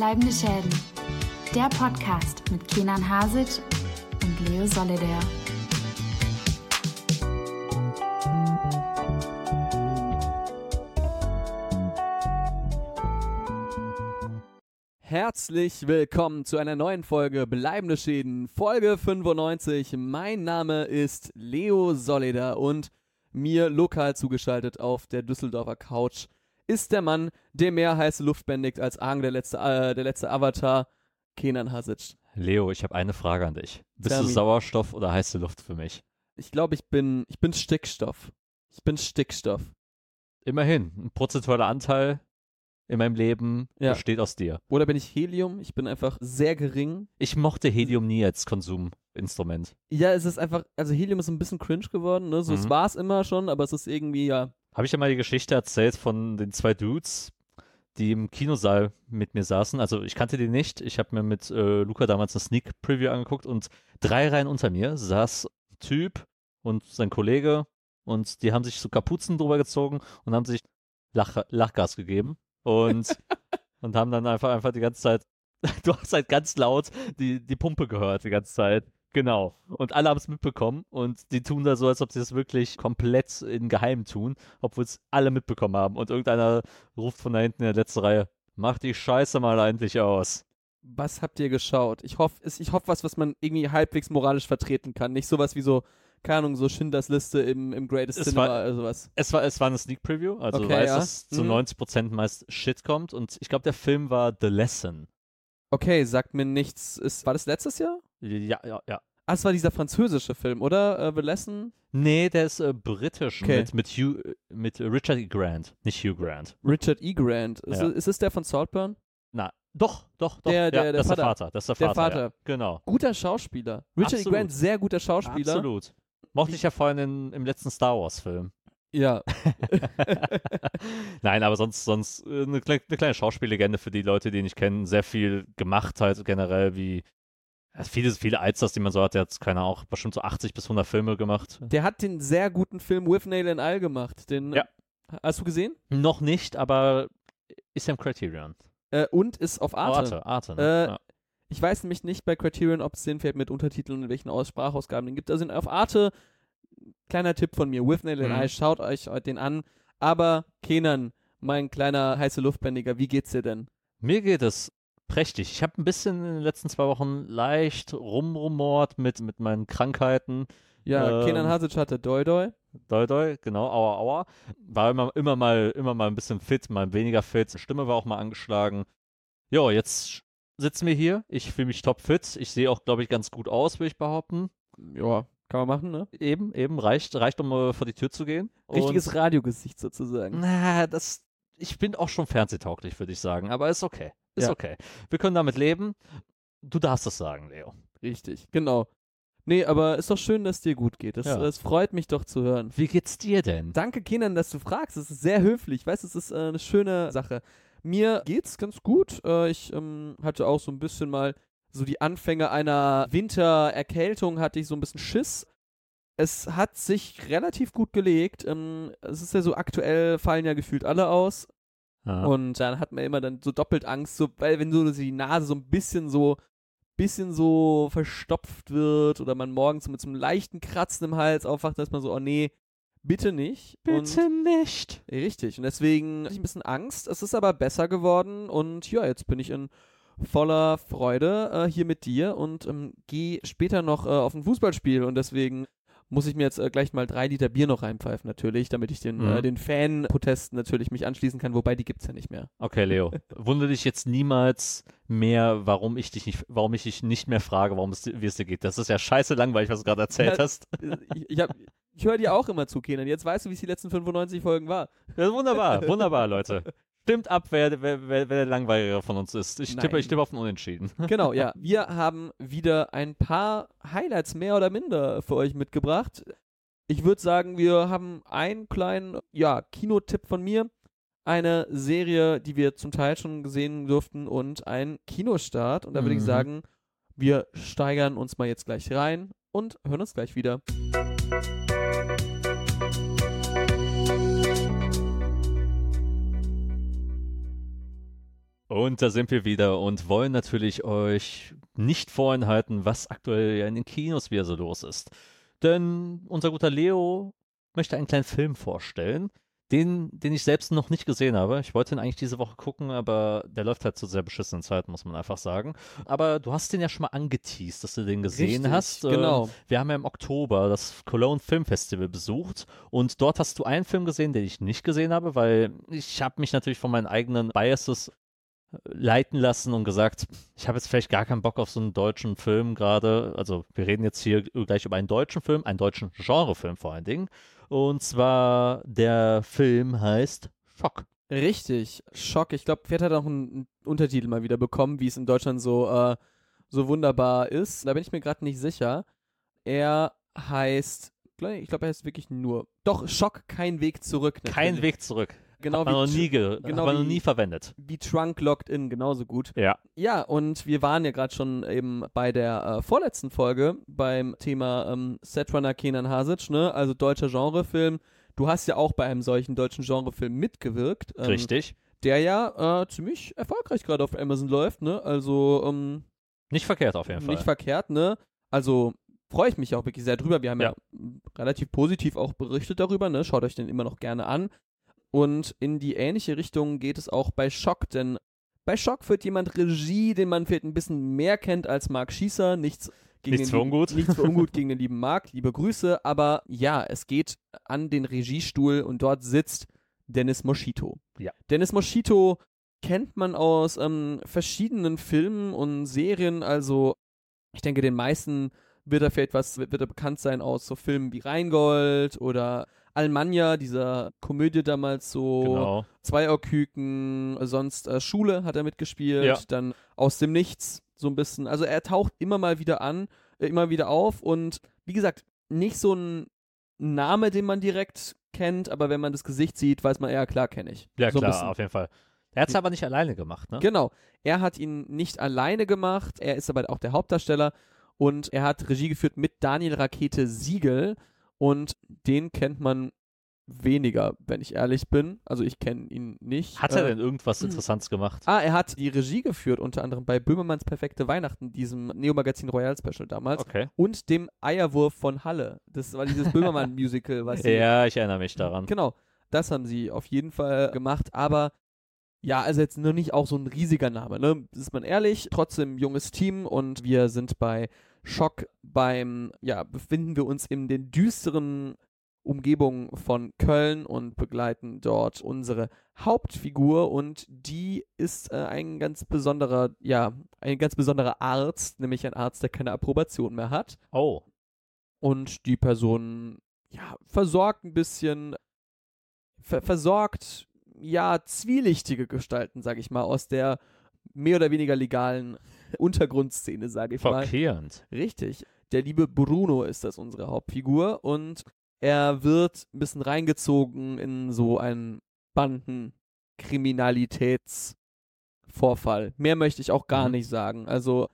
Bleibende Schäden. Der Podcast mit Kenan Hasic und Leo Solidaire. Herzlich willkommen zu einer neuen Folge Bleibende Schäden, Folge 95. Mein Name ist Leo Solida und mir lokal zugeschaltet auf der Düsseldorfer Couch ist der Mann, der mehr heiße Luft bändigt als Aang, der letzte, äh, der letzte Avatar, Kenan Hasic. Leo, ich habe eine Frage an dich. Bist Tell du. Sauerstoff oder heiße Luft für mich? Ich glaube, ich bin, ich bin Stickstoff. Ich bin Stickstoff. Immerhin, ein prozentualer Anteil in meinem Leben Ja. besteht aus dir. Oder bin ich Helium? Ich bin einfach sehr gering. Ich mochte Helium nie als Konsuminstrument. Ja, es ist einfach, also Helium ist ein bisschen cringe geworden, ne? So, es Mhm. war es immer schon, aber es ist irgendwie, ja, Habe ich ja mal die Geschichte erzählt von den zwei Dudes, die im Kinosaal mit mir saßen. Also ich kannte die nicht. Ich habe mir mit äh, Luca damals eine Sneak Preview angeguckt und drei Reihen unter mir saß ein Typ und sein Kollege und die haben sich so Kapuzen drüber gezogen und haben sich Lach Lachgas gegeben und, und haben dann einfach, einfach die ganze Zeit, du hast halt ganz laut die, die Pumpe gehört die ganze Zeit. Genau. Und alle haben es mitbekommen und die tun da so, als ob sie das wirklich komplett in Geheim tun, obwohl es alle mitbekommen haben. Und irgendeiner ruft von da hinten in der letzten Reihe, mach die Scheiße mal endlich aus. was habt ihr geschaut? Ich hoffe, ich hoffe was, was man irgendwie halbwegs moralisch vertreten kann. Nicht sowas wie so, keine Ahnung, so Schindlers Liste im, im Greatest Es Cinema war- oder sowas. Es war, es war eine Sneak Preview, also Okay, du weißt, ja. dass zu Mhm. 90% meist Shit kommt und ich glaube, der Film war The Lesson. Okay, sagt mir nichts. Ist, war das letztes Jahr? Ja, ja, ja. Ah, es war dieser französische Film, oder? Äh, The Lesson? Nee, der ist äh, britisch Okay. mit, mit, Hugh, mit Richard E. Grant, nicht Hugh Grant. Richard E. Grant. Ist, Ja. ist es der von Saltburn? Na, doch, doch, doch. Der- ja, der- der das ist der Vater. Vater. Das ist der Der Vater. Vater. Ja. Genau. Guter Schauspieler. Richard E. Absolut. Grant, sehr guter Schauspieler. Absolut. Mochte ich ja vorhin in, im letzten Star Wars-Film. Ja. Nein, aber sonst, sonst äh, eine, kleine, eine kleine Schauspiellegende für die Leute, die ihn nicht kennen. Sehr viel gemacht halt generell, wie ja, viele, viele Eizers, die man so hat. Der hat, keine auch bestimmt so 80 bis 100 Filme gemacht. Der hat den sehr guten Film With Nail and All gemacht. Den, Ja. Hast du gesehen? Noch nicht, aber ist ja im Criterion. Äh, und ist auf Arte. Arte, Arte, ne? Äh, ja. Ich weiß nämlich nicht bei Criterion, ob es den Film mit Untertiteln und in welchen Aus Sprachausgaben den gibt. Also auf Arte, kleiner Tipp von mir, With Nail and Mhm. Eye, schaut euch den an. Aber Kenan, mein kleiner heiße Luftbändiger, wie geht's dir denn? Mir geht es prächtig. Ich habe ein bisschen in den letzten zwei Wochen leicht rumrumort mit, mit meinen Krankheiten. Ja, Ähm, Kenan Hasic hatte Doi Doi. Doi, doi, genau, aua, aua. War immer, immer mal, immer mal ein bisschen fit, mal weniger fit. Stimme war auch mal angeschlagen. Jo, jetzt sitzen wir hier. Ich fühle mich topfit. Ich sehe auch, glaube ich, ganz gut aus, würde ich behaupten. Ja, kann man machen, ne? Eben, eben, reicht, reicht, um äh, vor die Tür zu gehen. Richtiges Radiogesicht sozusagen. Und, na, das, ich bin auch schon fernsehtauglich, würde ich sagen, aber ist okay. Ist Ja. okay. Wir können damit leben. Du darfst es sagen, Leo. Richtig, genau. Nee, aber ist doch schön, dass dir gut geht. Das, Ja. das freut mich doch zu hören. Wie geht's dir denn? Danke, Kenan, dass du fragst. Das ist sehr höflich. Weißt du, es ist äh, eine schöne Sache. Mir geht's ganz gut. Äh, ich ähm, hatte auch so ein bisschen mal so die Anfänge einer Wintererkältung, hatte ich so ein bisschen Schiss. Es hat sich relativ gut gelegt. Ähm, es ist ja so aktuell, fallen ja gefühlt alle aus. Ja. Und dann hat man immer dann so doppelt Angst, so, weil wenn so die Nase so ein bisschen so, bisschen so verstopft wird oder man morgens mit so einem leichten Kratzen im Hals aufwacht, dass man so, oh nee, bitte nicht. Bitte nicht. Und, richtig. Und deswegen hatte ich ein bisschen Angst. Es ist aber besser geworden und ja, jetzt bin ich in voller Freude äh, hier mit dir und ähm, gehe später noch äh, auf ein Fußballspiel und deswegen muss ich mir jetzt äh, gleich mal drei Liter Bier noch reinpfeifen, natürlich, damit ich den, Mhm. äh, den Fan-Protesten natürlich mich anschließen kann, wobei die gibt's ja nicht mehr. Okay, Leo. Wundere dich jetzt niemals mehr, warum ich dich nicht, warum ich dich nicht mehr frage, warum es, dir- wie es dir geht. Das ist ja scheiße langweilig, was du gerade erzählt Ja. hast. ich ich, hab- ich höre dir auch immer zu, Kenan. Jetzt weißt du, wie es die letzten 95 Folgen war. Ja, wunderbar, wunderbar, Leute. Stimmt ab, wer, wer, wer, der Langweiligere von uns ist. Ich tippe, ich tippe auf einen Unentschieden. Genau, ja. Wir haben wieder ein paar Highlights mehr oder minder für euch mitgebracht. Ich würde sagen, wir haben einen kleinen, ja, Kinotipp von mir, eine Serie, die wir zum Teil schon gesehen durften und ein Kinostart. Und da würde ich Mhm. sagen, wir steigern uns mal jetzt gleich rein und hören uns gleich wieder. Und da sind wir wieder und wollen natürlich euch nicht vorenthalten, was aktuell ja in den Kinos wieder so los ist. Denn unser guter Leo möchte einen kleinen Film vorstellen, den, den ich selbst noch nicht gesehen habe. Ich wollte ihn eigentlich diese Woche gucken, aber der läuft halt zu sehr beschissenen Zeiten, muss man einfach sagen. Aber du hast den ja schon mal angeteased, dass du den gesehen Richtig, hast. Ähm, genau. Wir haben ja im Oktober das Cologne Film Festival besucht und dort hast du einen Film gesehen, den ich nicht gesehen habe, weil ich habe mich natürlich von meinen eigenen Biases leiten lassen und gesagt, ich habe jetzt vielleicht gar keinen Bock auf so einen deutschen Film gerade. Also wir reden jetzt hier gleich über einen deutschen Film, einen deutschen Genrefilm vor allen Dingen. Und zwar der Film heißt Schock. Richtig, Schock. Ich glaube, Pferd hat auch einen, einen Untertitel mal wieder bekommen, wie es in Deutschland so, äh, so wunderbar ist. Da bin ich mir gerade nicht sicher. Er heißt, ich glaube, er heißt wirklich nur. Doch, Schock, kein Weg zurück. Kein natürlich. Weg zurück. Genau Hat man wie, noch nie, ge genau man noch nie verwendet. wie Trunk Locked In, genauso gut. Ja. Ja, und wir waren ja gerade schon eben bei der äh, vorletzten Folge beim Thema ähm, Setrunner Kenan Hasic, ne? Also deutscher Genrefilm. Du hast ja auch bei einem solchen deutschen Genrefilm mitgewirkt. Ähm, Richtig. Der ja äh, ziemlich erfolgreich gerade auf Amazon läuft, ne? Also ähm, Nicht verkehrt auf jeden Fall. nicht verkehrt, ne? Also freue ich mich auch wirklich sehr drüber. Wir haben ja. Ja. relativ positiv auch berichtet darüber, ne? Schaut euch den immer noch gerne an. Und in die ähnliche Richtung geht es auch bei Schock, denn bei Schock führt jemand Regie, den man vielleicht ein bisschen mehr kennt als Marc Schießer. Nichts gegen Nichts den für ungut. Nichts für ungut gegen den lieben Marc. Liebe Grüße. Aber ja, es geht an den Regiestuhl und dort sitzt Dennis Moschito. Ja. Dennis Moschito kennt man aus ähm, verschiedenen Filmen und Serien. Also, ich denke, den meisten wird er vielleicht was, wird er bekannt sein aus so Filmen wie Rheingold oder Almanja, dieser Komödie damals so. Genau. Zweierküken, sonst äh, Schule hat er mitgespielt, Ja. dann aus dem Nichts so ein bisschen. Also er taucht immer mal wieder an, äh, immer wieder auf und wie gesagt, nicht so ein Name, den man direkt kennt, aber wenn man das Gesicht sieht, weiß man, ja klar, kenne ich. Ja, so klar, auf jeden Fall. Er hat es aber nicht alleine gemacht, ne? Genau. Er hat ihn nicht alleine gemacht, er ist aber auch der Hauptdarsteller und er hat Regie geführt mit Daniel Rakete Siegel und den kennt man weniger, wenn ich ehrlich bin. Also ich kenne ihn nicht. Hat er Äh, denn irgendwas Interessantes gemacht? Ah, er hat die Regie geführt, unter anderem bei Böhmermanns Perfekte Weihnachten, diesem Neo-Magazin Royal Special damals. Okay. Und dem Eierwurf von Halle. Das war dieses Böhmermann-Musical, was sie. Ja, ich erinnere mich daran. Genau. Das haben sie auf jeden Fall gemacht, aber ja, also jetzt noch nicht auch so ein riesiger Name, ne? Ist man ehrlich, trotzdem junges Team und wir sind bei Schock beim, ja, befinden wir uns in den düsteren Umgebungen von Köln und begleiten dort unsere Hauptfigur und die ist äh, ein ganz besonderer, ja, ein ganz besonderer Arzt, nämlich ein Arzt, der keine Approbation mehr hat Oh. und die Person ja versorgt ein bisschen ver versorgt ja zwielichtige Gestalten, sag ich mal, aus der mehr oder weniger legalen Untergrundszene, sage ich mal. Verkehrend. Richtig. Der liebe Bruno ist das unsere Hauptfigur und er wird ein bisschen reingezogen in so einen Bandenkriminalitätsvorfall. Mehr möchte ich auch gar Mhm. nicht sagen. Also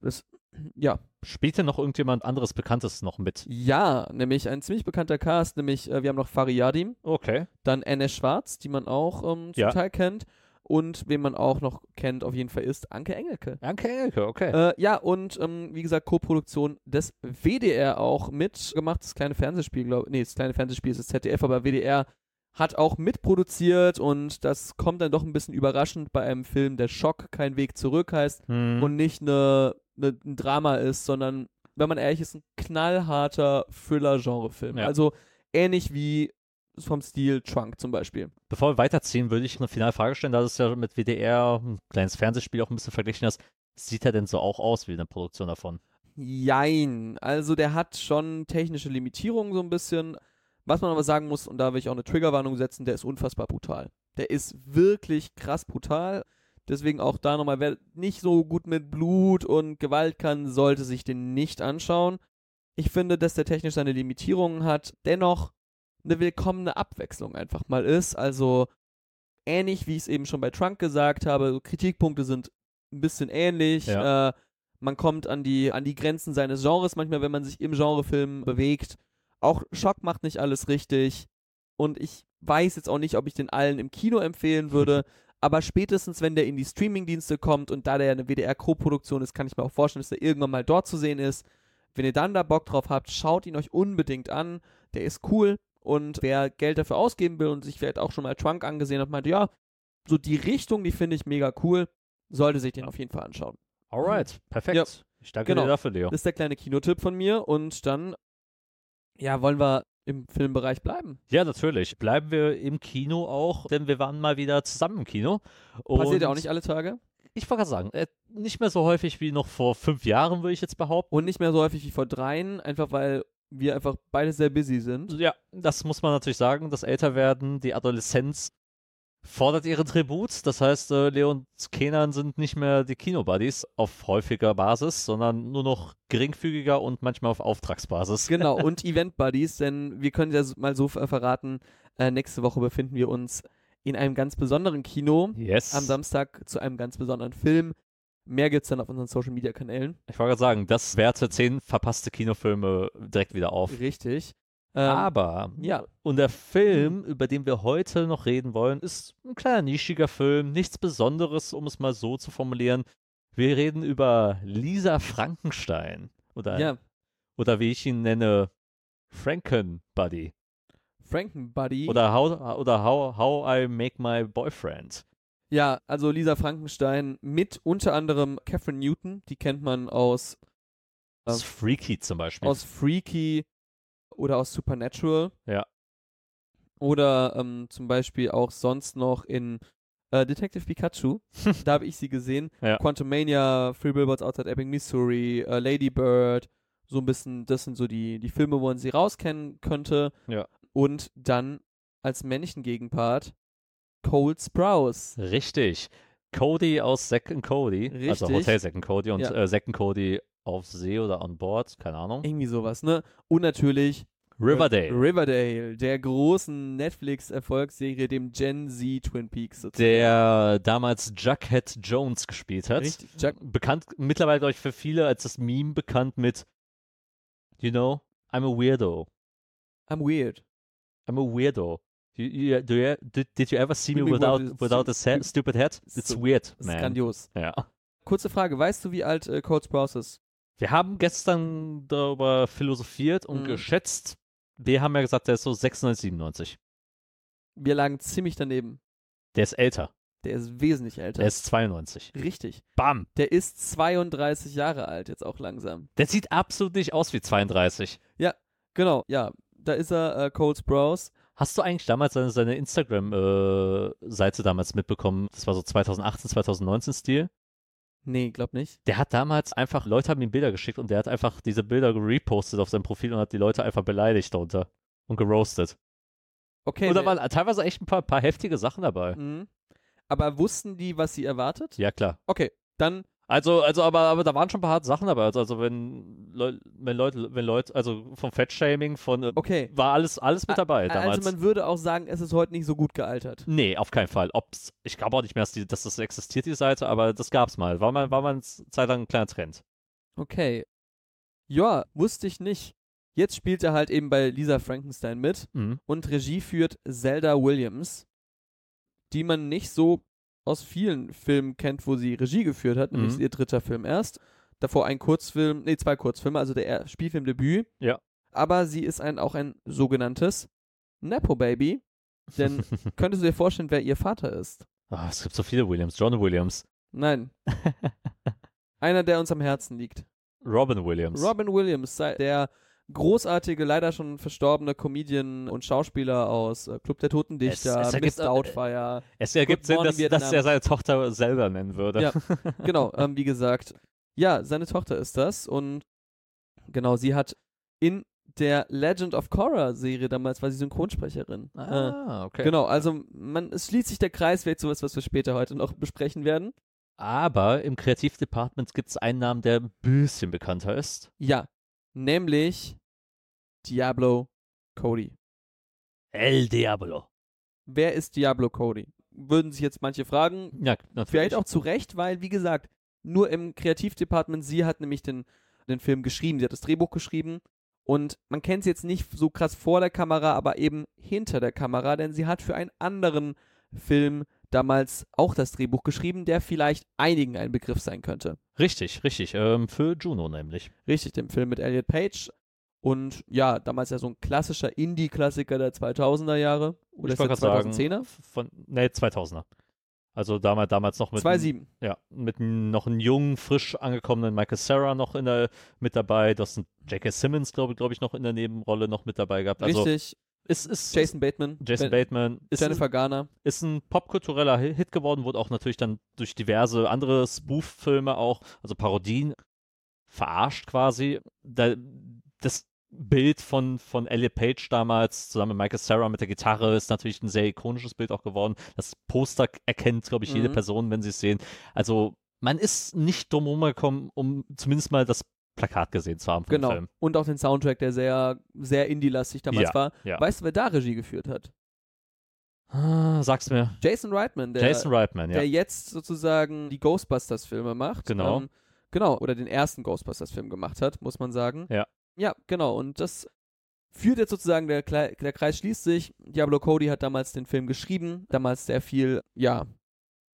das ja, Spielte noch irgendjemand anderes Bekanntes noch mit? ja, nämlich ein ziemlich bekannter Cast, nämlich äh, wir haben noch Fariadim, Okay. dann Anne Schwarz, die man auch ähm, zum Ja. Teil kennt und wen man auch noch kennt auf jeden Fall ist Anke Engelke. Danke, Elke, okay. Äh, ja, und ähm, wie gesagt, Co-Produktion des WDR auch mitgemacht, das kleine Fernsehspiel, glaube nee, das kleine Fernsehspiel ist das ZDF, aber WDR hat auch mitproduziert und das kommt dann doch ein bisschen überraschend bei einem Film, der Schock, kein Weg zurück heißt Hm. und nicht eine, eine, ein Drama ist, sondern, wenn man ehrlich ist, ein knallharter Thriller-Genre-Film. Ja. Also ähnlich wie vom Stil Trunk zum Beispiel. Bevor wir weiterziehen, würde ich eine finale Frage stellen, da es ja mit WDR ein kleines Fernsehspiel auch ein bisschen verglichen hast. Sieht er denn so auch aus wie eine Produktion davon? Jein. Also der hat schon technische Limitierungen so ein bisschen. Was man aber sagen muss, und da will ich auch eine Triggerwarnung setzen, der ist unfassbar brutal. Der ist wirklich krass brutal. Deswegen auch da nochmal, wer nicht so gut mit Blut und Gewalt kann, sollte sich den nicht anschauen. Ich finde, dass der technisch seine Limitierungen hat, dennoch eine willkommene Abwechslung einfach mal ist. Also ähnlich, wie ich es eben schon bei Trunk gesagt habe, Kritikpunkte sind ein bisschen ähnlich. Ja. Äh, man kommt an die, an die Grenzen seines Genres manchmal, wenn man sich im Genrefilm bewegt. Auch Schock macht nicht alles richtig. Und ich weiß jetzt auch nicht, ob ich den allen im Kino empfehlen würde. Aber spätestens, wenn der in die Streamingdienste kommt und da der eine WDR-Co-Produktion ist, kann ich mir auch vorstellen, dass der irgendwann mal dort zu sehen ist. Wenn ihr dann da Bock drauf habt, schaut ihn euch unbedingt an. Der ist cool. Und wer Geld dafür ausgeben will und sich vielleicht auch schon mal Trunk angesehen hat, meinte, ja, so die Richtung, die finde ich mega cool, sollte sich den auf jeden Fall anschauen. Alright, perfekt. Ja. Ich danke Genau. dir dafür, Leo. Das ist der kleine Kinotipp von mir. Und dann, ja, wollen wir im Filmbereich bleiben. Ja, natürlich. Bleiben wir im Kino auch, denn wir waren mal wieder zusammen im Kino. Passiert ja auch nicht alle Tage. Ich wollte gerade sagen, äh, nicht mehr so häufig wie noch vor fünf Jahren, würde ich jetzt behaupten. Und nicht mehr so häufig wie vor dreien, einfach weil wir einfach beide sehr busy sind. Ja, das muss man natürlich sagen. Das Älterwerden, die Adoleszenz fordert ihren Tribut. Das heißt, äh, Leo und Kenan sind nicht mehr die Kinobuddies auf häufiger Basis, sondern nur noch geringfügiger und manchmal auf Auftragsbasis. Genau, und Event Buddies, denn wir können ja mal so ver- verraten, äh, nächste Woche befinden wir uns in einem ganz besonderen Kino Yes. am Samstag zu einem ganz besonderen Film. Mehr gibt's dann auf unseren Social Media Kanälen. Ich wollte gerade sagen, das werte zehn verpasste Kinofilme direkt wieder auf. Richtig. Ähm, Aber, ja. und der Film, über den wir heute noch reden wollen, ist ein kleiner nischiger Film, nichts Besonderes, um es mal so zu formulieren. Wir reden über Lisa Frankenstein. Oder, ja, oder wie ich ihn nenne, Frankenbuddy. Frankenbuddy. Oder how, oder how, how I Make My Boyfriend. Ja, also Lisa Frankenstein mit unter anderem Catherine Newton, die kennt man aus, Das ist Freaky zum Beispiel. aus Freaky oder aus Supernatural. Ja. Oder ähm, zum Beispiel auch sonst noch in äh, Detective Pikachu. da habe ich sie gesehen. Ja. Quantumania, Three Billboards Outside Ebbing, Missouri, äh, Lady Bird. So ein bisschen, das sind so die, die Filme, wo man sie rauskennen könnte. Ja. Und dann als männlichen Gegenpart Cole Sprouse. Richtig. Cody aus Zack Cody. Also Richtig. Hotel Zack Cody und Ja. äh, Zack Cody auf See oder on Board, keine Ahnung. Irgendwie sowas, ne? Und natürlich Riverdale. Riverdale, der großen Netflix-Erfolgsserie, dem Gen Z Twin Peaks sozusagen. der damals Jughead Jones gespielt hat. Richtig. Jack, Bekannt, mittlerweile, glaube ich, für viele als das Meme bekannt mit, you know, I'm a weirdo. I'm weird. I'm a weirdo. You, you, do you, did, did you ever see me without, without a stupid head? ist It's weird, man. grandios. Ja. Kurze Frage, weißt du, wie alt äh, Cole Sprouse ist? Wir haben gestern darüber philosophiert und Mhm. geschätzt. Wir haben ja gesagt, der ist so 96, 97. Wir lagen ziemlich daneben. Der ist älter. Der ist wesentlich älter. Der ist 92. Richtig. Bam. Der ist 32 Jahre alt, jetzt auch langsam. Der sieht absolut nicht aus wie 32. Genau, ja. Da ist er, äh, Cole Sprouse. Hast du eigentlich damals seine, seine Instagram-Seite damals mitbekommen? Das war so 2018, 2019 Stil. Nee, glaub nicht. Der hat damals einfach, Leute haben ihm Bilder geschickt und der hat einfach diese Bilder repostet auf seinem Profil und hat die Leute einfach beleidigt darunter und geroastet. Okay. und da ne- waren teilweise echt ein paar, paar heftige Sachen dabei. Mhm. Aber wussten die, was sie erwartet? Ja, klar. Okay, dann Also, also, aber, aber da waren schon ein paar harte Sachen dabei. Also, also wenn, Leu wenn Leute, wenn Leute, also vom Fettshaming, von, äh, Okay. war alles, alles mit dabei damals. Also man würde auch sagen, es ist heute nicht so gut gealtert. Nee, auf keinen Fall. Ob's, ich glaube auch nicht mehr, dass, die, dass das existiert, die Seite, aber das gab's mal. War mal, war mal eine Zeit lang ein kleiner Trend. Okay. Ja, wusste ich nicht. Jetzt spielt er halt eben bei Lisa Frankenstein mit Mhm. und Regie führt Zelda Williams, die man nicht so aus vielen Filmen kennt, wo sie Regie geführt hat, nämlich Mhm. ihr dritter Film erst. Davor ein Kurzfilm, nee, zwei Kurzfilme, also der Er- Spielfilmdebüt. Ja. Aber sie ist ein, auch ein sogenanntes Nepo-Baby, denn könntest du dir vorstellen, wer ihr Vater ist? Ah, es gibt so viele Williams. John Williams. Nein, einer, der uns am Herzen liegt. Robin Williams. Robin Williams, der großartige, leider schon verstorbene Comedian und Schauspieler aus äh, Club der Toten Dichter, Es- es ergibt- Mr. Es ergibt Sinn, dass, dass er seine Tochter selber nennen würde. Ja. genau, ähm, wie gesagt, ja, seine Tochter ist das und genau, sie hat in der Legend of Korra Serie damals war sie Synchronsprecherin. Äh, Ah, okay. Genau, also man, es schließt sich der Kreis, vielleicht sowas, was wir später heute noch besprechen werden. Aber im Kreativdepartment gibt es einen Namen, der ein bisschen bekannter ist. Ja, nämlich Diablo Cody. El Diablo. Wer ist Diablo Cody? Würden sich jetzt manche fragen. Ja, natürlich. Vielleicht auch zu Recht, weil, wie gesagt, nur im Kreativdepartment, sie hat nämlich den, den Film geschrieben, sie hat das Drehbuch geschrieben und man kennt sie jetzt nicht so krass vor der Kamera, aber eben hinter der Kamera, denn sie hat für einen anderen Film damals auch das Drehbuch geschrieben, der vielleicht einigen ein Begriff sein könnte. Richtig, richtig. Ähm, für Juno nämlich. Richtig, dem Film mit Elliot Page. Und ja, damals ja so ein klassischer Indie-Klassiker der 2000er Jahre. Oder ich ist gerade 2010er? sagen, von, nee, 2000er. Also damals, damals noch mit, 2007. ja, mit noch einem jungen, frisch angekommenen Michael Sarah noch in der, mit dabei. Du hast einen J.K. Simmons, glaube glaub ich, noch in der Nebenrolle noch mit dabei gehabt. Also Richtig. Ist, ist Jason Bateman. Jason Bateman ist, Jennifer Garner. ist ein popkultureller Hi- Hit geworden, wurde auch natürlich dann durch diverse andere Spoof-Filme auch, also Parodien, verarscht quasi. Da, das Bild von, von Elliot Page damals zusammen mit Michael Sarah mit der Gitarre ist natürlich ein sehr ikonisches Bild auch geworden. Das Poster erkennt, glaube ich, jede Mhm. Person, wenn sie es sehen. Also man ist nicht drum rumgekommen, um zumindest mal das Plakat gesehen zu haben vom Genau. Film. Und auch den Soundtrack, der sehr, sehr indie-lastig damals Ja, war. ja. Weißt du, wer da Regie geführt hat? Ah, sag's mir. Jason Reitman, der, Jason Reitman, ja. der jetzt sozusagen die Ghostbusters-Filme macht. Genau. Ähm, genau, oder den ersten Ghostbusters-Film gemacht hat, muss man sagen. Ja. Ja, genau. Und das führt jetzt sozusagen, der, Klei- der Kreis schließt sich. Diablo Cody hat damals den Film geschrieben, damals sehr viel, ja,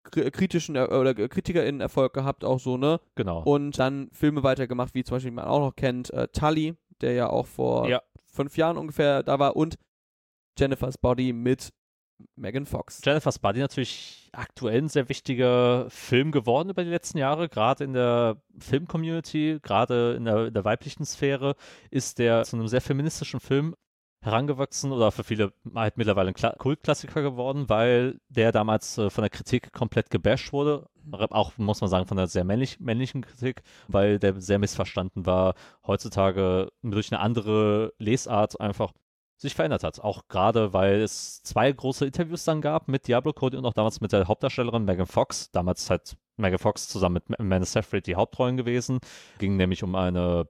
kritischen oder KritikerInnen Erfolg gehabt, auch so, ne? genau. Und dann Filme weitergemacht, wie zum Beispiel, man auch noch kennt, äh, Tully, der ja auch vor Ja. fünf Jahren ungefähr da war, und Jennifer's Body mit Megan Fox. Jennifer's Body natürlich aktuell ein sehr wichtiger Film geworden über die letzten Jahre, gerade in der Film-Community, gerade in der, in der weiblichen Sphäre, ist der zu einem sehr feministischen Film herangewachsen oder für viele halt mittlerweile ein Kla Kultklassiker geworden, weil der damals äh, von der Kritik komplett gebasht wurde. Auch, muss man sagen, von der sehr männlich, männlichen Kritik, weil der sehr missverstanden war, heutzutage durch eine andere Lesart einfach sich verändert hat. Auch gerade, weil es zwei große Interviews dann gab mit Diablo Cody und auch damals mit der Hauptdarstellerin Megan Fox. Damals halt Megan Fox zusammen mit Amanda Seyfried die Hauptrollen gewesen. Ging nämlich um eine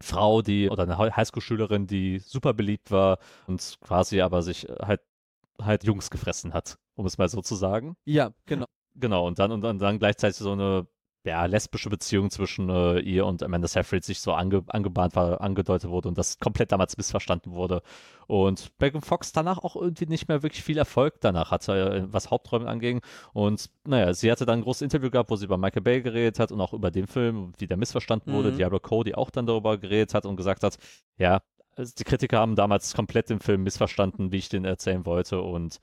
Frau, die oder eine Hi- Highschool-Schülerin, die super beliebt war und quasi aber sich halt halt Jungs gefressen hat, um es mal so zu sagen. Ja, genau. Genau, und dann und dann, dann gleichzeitig so eine ja, lesbische Beziehung zwischen äh, ihr und Amanda Seyfried sich so ange, angebahnt war, angedeutet wurde und das komplett damals missverstanden wurde. Und Megan Fox danach auch irgendwie nicht mehr wirklich viel Erfolg danach hatte, äh, was Haupträume anging. Und naja, sie hatte dann ein großes Interview gehabt, wo sie über Michael Bay geredet hat und auch über den Film, wie der missverstanden wurde. Mhm. Diablo Cody auch dann darüber geredet hat und gesagt hat, ja, also die Kritiker haben damals komplett den Film missverstanden, wie ich den erzählen wollte. Und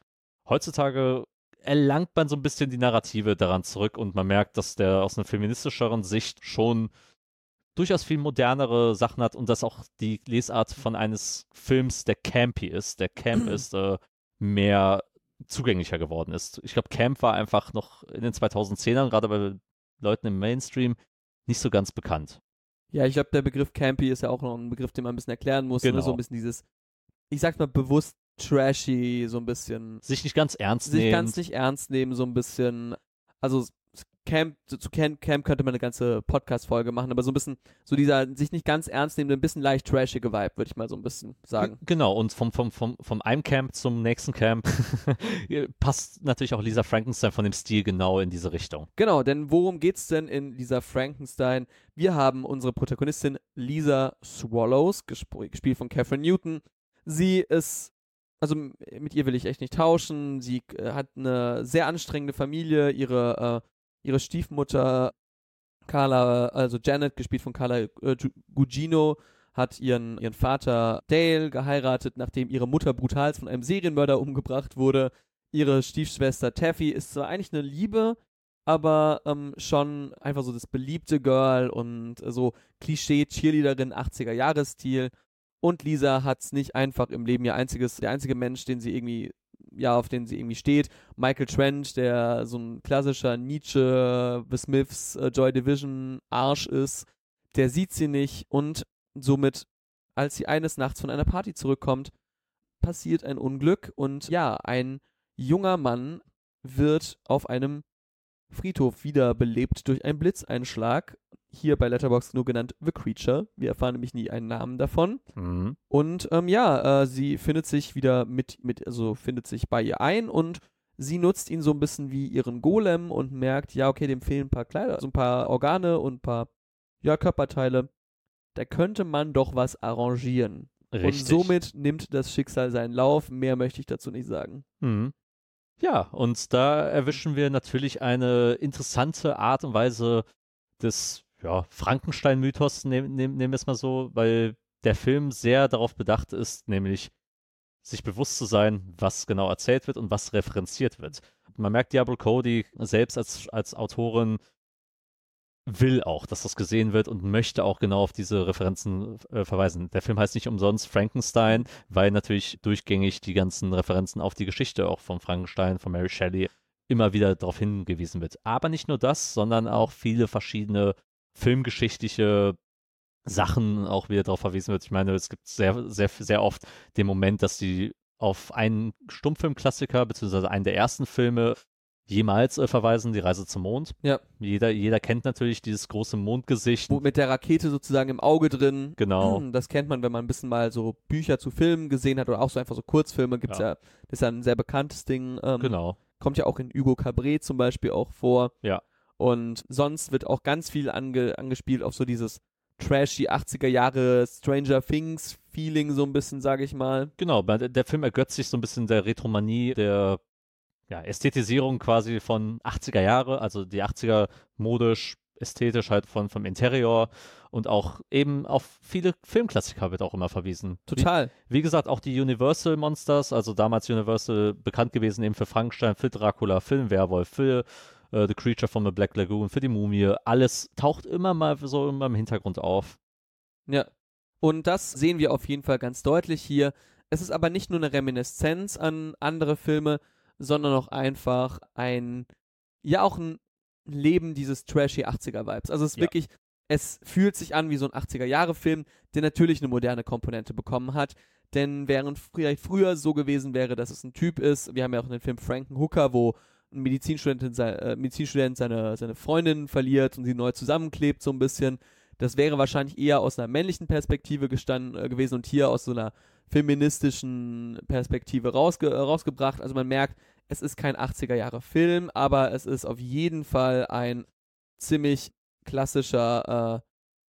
heutzutage erlangt man so ein bisschen die Narrative daran zurück und man merkt, dass der aus einer feministischeren Sicht schon durchaus viel modernere Sachen hat und dass auch die Lesart von eines Films, der campy ist, der Camp ist, äh, mehr zugänglicher geworden ist. Ich glaube, Camp war einfach noch in den 2010ern, gerade bei Leuten im Mainstream, nicht so ganz bekannt. Ja, ich glaube, der Begriff Campy ist ja auch noch ein Begriff, den man ein bisschen erklären muss. Ne? Genau. So ein bisschen dieses, ich sag's mal bewusst trashy, so ein bisschen. Sich nicht ganz ernst Sich nehmen. ganz nicht ernst nehmen, so ein bisschen. Also Camp, zu Camp, Camp könnte man eine ganze Podcast-Folge machen, aber so ein bisschen, so dieser sich nicht ganz ernst nehmende, ein bisschen leicht trashige Vibe, würde ich mal so ein bisschen sagen. Genau, und vom, vom, vom, vom einem Camp zum nächsten Camp passt natürlich auch Lisa Frankenstein von dem Stil genau in diese Richtung. Genau, denn worum geht's denn in dieser Frankenstein? Wir haben unsere Protagonistin Lisa Swallows, gesp gespielt von Catherine Newton. Sie ist, also mit ihr will ich echt nicht tauschen. Sie äh, hat eine sehr anstrengende Familie. Ihre, äh, ihre Stiefmutter Carla, also Janet, gespielt von Carla äh, Gu- Gugino, hat ihren, ihren Vater Dale geheiratet, nachdem ihre Mutter brutalst von einem Serienmörder umgebracht wurde. Ihre Stiefschwester Taffy ist zwar eigentlich eine Liebe, aber ähm, schon einfach so das beliebte Girl und äh, so Klischee-Cheerleaderin 80er-Jahres-Stil. Und Lisa hat es nicht einfach im Leben. Ihr einziges, der einzige Mensch, den sie irgendwie, ja, auf den sie irgendwie steht. Michael Trent, der so ein klassischer Nietzsche, The Smiths, äh, Joy Division Arsch ist, der sieht sie nicht und somit, als sie eines Nachts von einer Party zurückkommt, passiert ein Unglück und ja, ein junger Mann wird auf einem Friedhof wiederbelebt durch einen Blitzeinschlag. Hier bei Letterboxd nur genannt The Creature. Wir erfahren nämlich nie einen Namen davon. Mhm. Und ähm, ja, äh, sie findet sich wieder mit, mit, also findet sich bei ihr ein und sie nutzt ihn so ein bisschen wie ihren Golem und merkt, ja, okay, dem fehlen ein paar Kleider, also ein paar Organe und ein paar, ja, Körperteile. Da könnte man doch was arrangieren. Richtig. Und somit nimmt das Schicksal seinen Lauf. Mehr möchte ich dazu nicht sagen. Mhm. Ja, und da erwischen wir natürlich eine interessante Art und Weise des ja, Frankenstein-Mythos, nehmen nehm, nehm wir es mal so, weil der Film sehr darauf bedacht ist, nämlich sich bewusst zu sein, was genau erzählt wird und was referenziert wird. Man merkt, Diablo Cody selbst als, als Autorin will auch, dass das gesehen wird und möchte auch genau auf diese Referenzen äh, verweisen. Der Film heißt nicht umsonst Frankenstein, weil natürlich durchgängig die ganzen Referenzen auf die Geschichte auch von Frankenstein, von Mary Shelley immer wieder darauf hingewiesen wird. Aber nicht nur das, sondern auch viele verschiedene filmgeschichtliche Sachen auch wieder darauf verwiesen wird. Ich meine, es gibt sehr, sehr, sehr oft den Moment, dass die auf einen Stummfilmklassiker, beziehungsweise einen der ersten Filme jemals äh, verweisen, die Reise zum Mond. Ja. Jeder, jeder kennt natürlich dieses große Mondgesicht. Mit der Rakete sozusagen im Auge drin. Genau. Das kennt man, wenn man ein bisschen mal so Bücher zu Filmen gesehen hat oder auch so einfach so Kurzfilme. Gibt's ja. ja das ist ja ein sehr bekanntes Ding. Ähm, genau. Kommt ja auch in Hugo Cabret zum Beispiel auch vor. Ja. Und sonst wird auch ganz viel ange angespielt auf so dieses trashy 80er Jahre Stranger Things Feeling so ein bisschen, sage ich mal. Genau, der Film ergötzt sich so ein bisschen der Retromanie, der ja, Ästhetisierung quasi von 80er Jahre, also die 80er modisch, ästhetisch halt von, vom Interior und auch eben auf viele Filmklassiker wird auch immer verwiesen. Total. Wie, wie gesagt, auch die Universal Monsters, also damals Universal bekannt gewesen eben für Frankenstein, für Dracula, für den Werwolf, für uh, The Creature from the Black Lagoon, für die Mumie, alles taucht immer mal so im Hintergrund auf. Ja. Und das sehen wir auf jeden Fall ganz deutlich hier. Es ist aber nicht nur eine Reminiszenz an andere Filme, sondern auch einfach ein, ja, auch ein Leben dieses trashy 80er-Vibes. Also es ist ja. wirklich, es fühlt sich an wie so ein 80er-Jahre-Film, der natürlich eine moderne Komponente bekommen hat. Denn während vielleicht früher so gewesen wäre, dass es ein Typ ist, wir haben ja auch den Film Frankenhooker, wo ein Medizinstudent, äh, Medizinstudent seine, seine Freundin verliert und sie neu zusammenklebt, so ein bisschen. Das wäre wahrscheinlich eher aus einer männlichen Perspektive gestanden äh, gewesen und hier aus so einer feministischen Perspektive rausge rausgebracht. Also man merkt, es ist kein 80er Jahre Film, aber es ist auf jeden Fall ein ziemlich klassischer,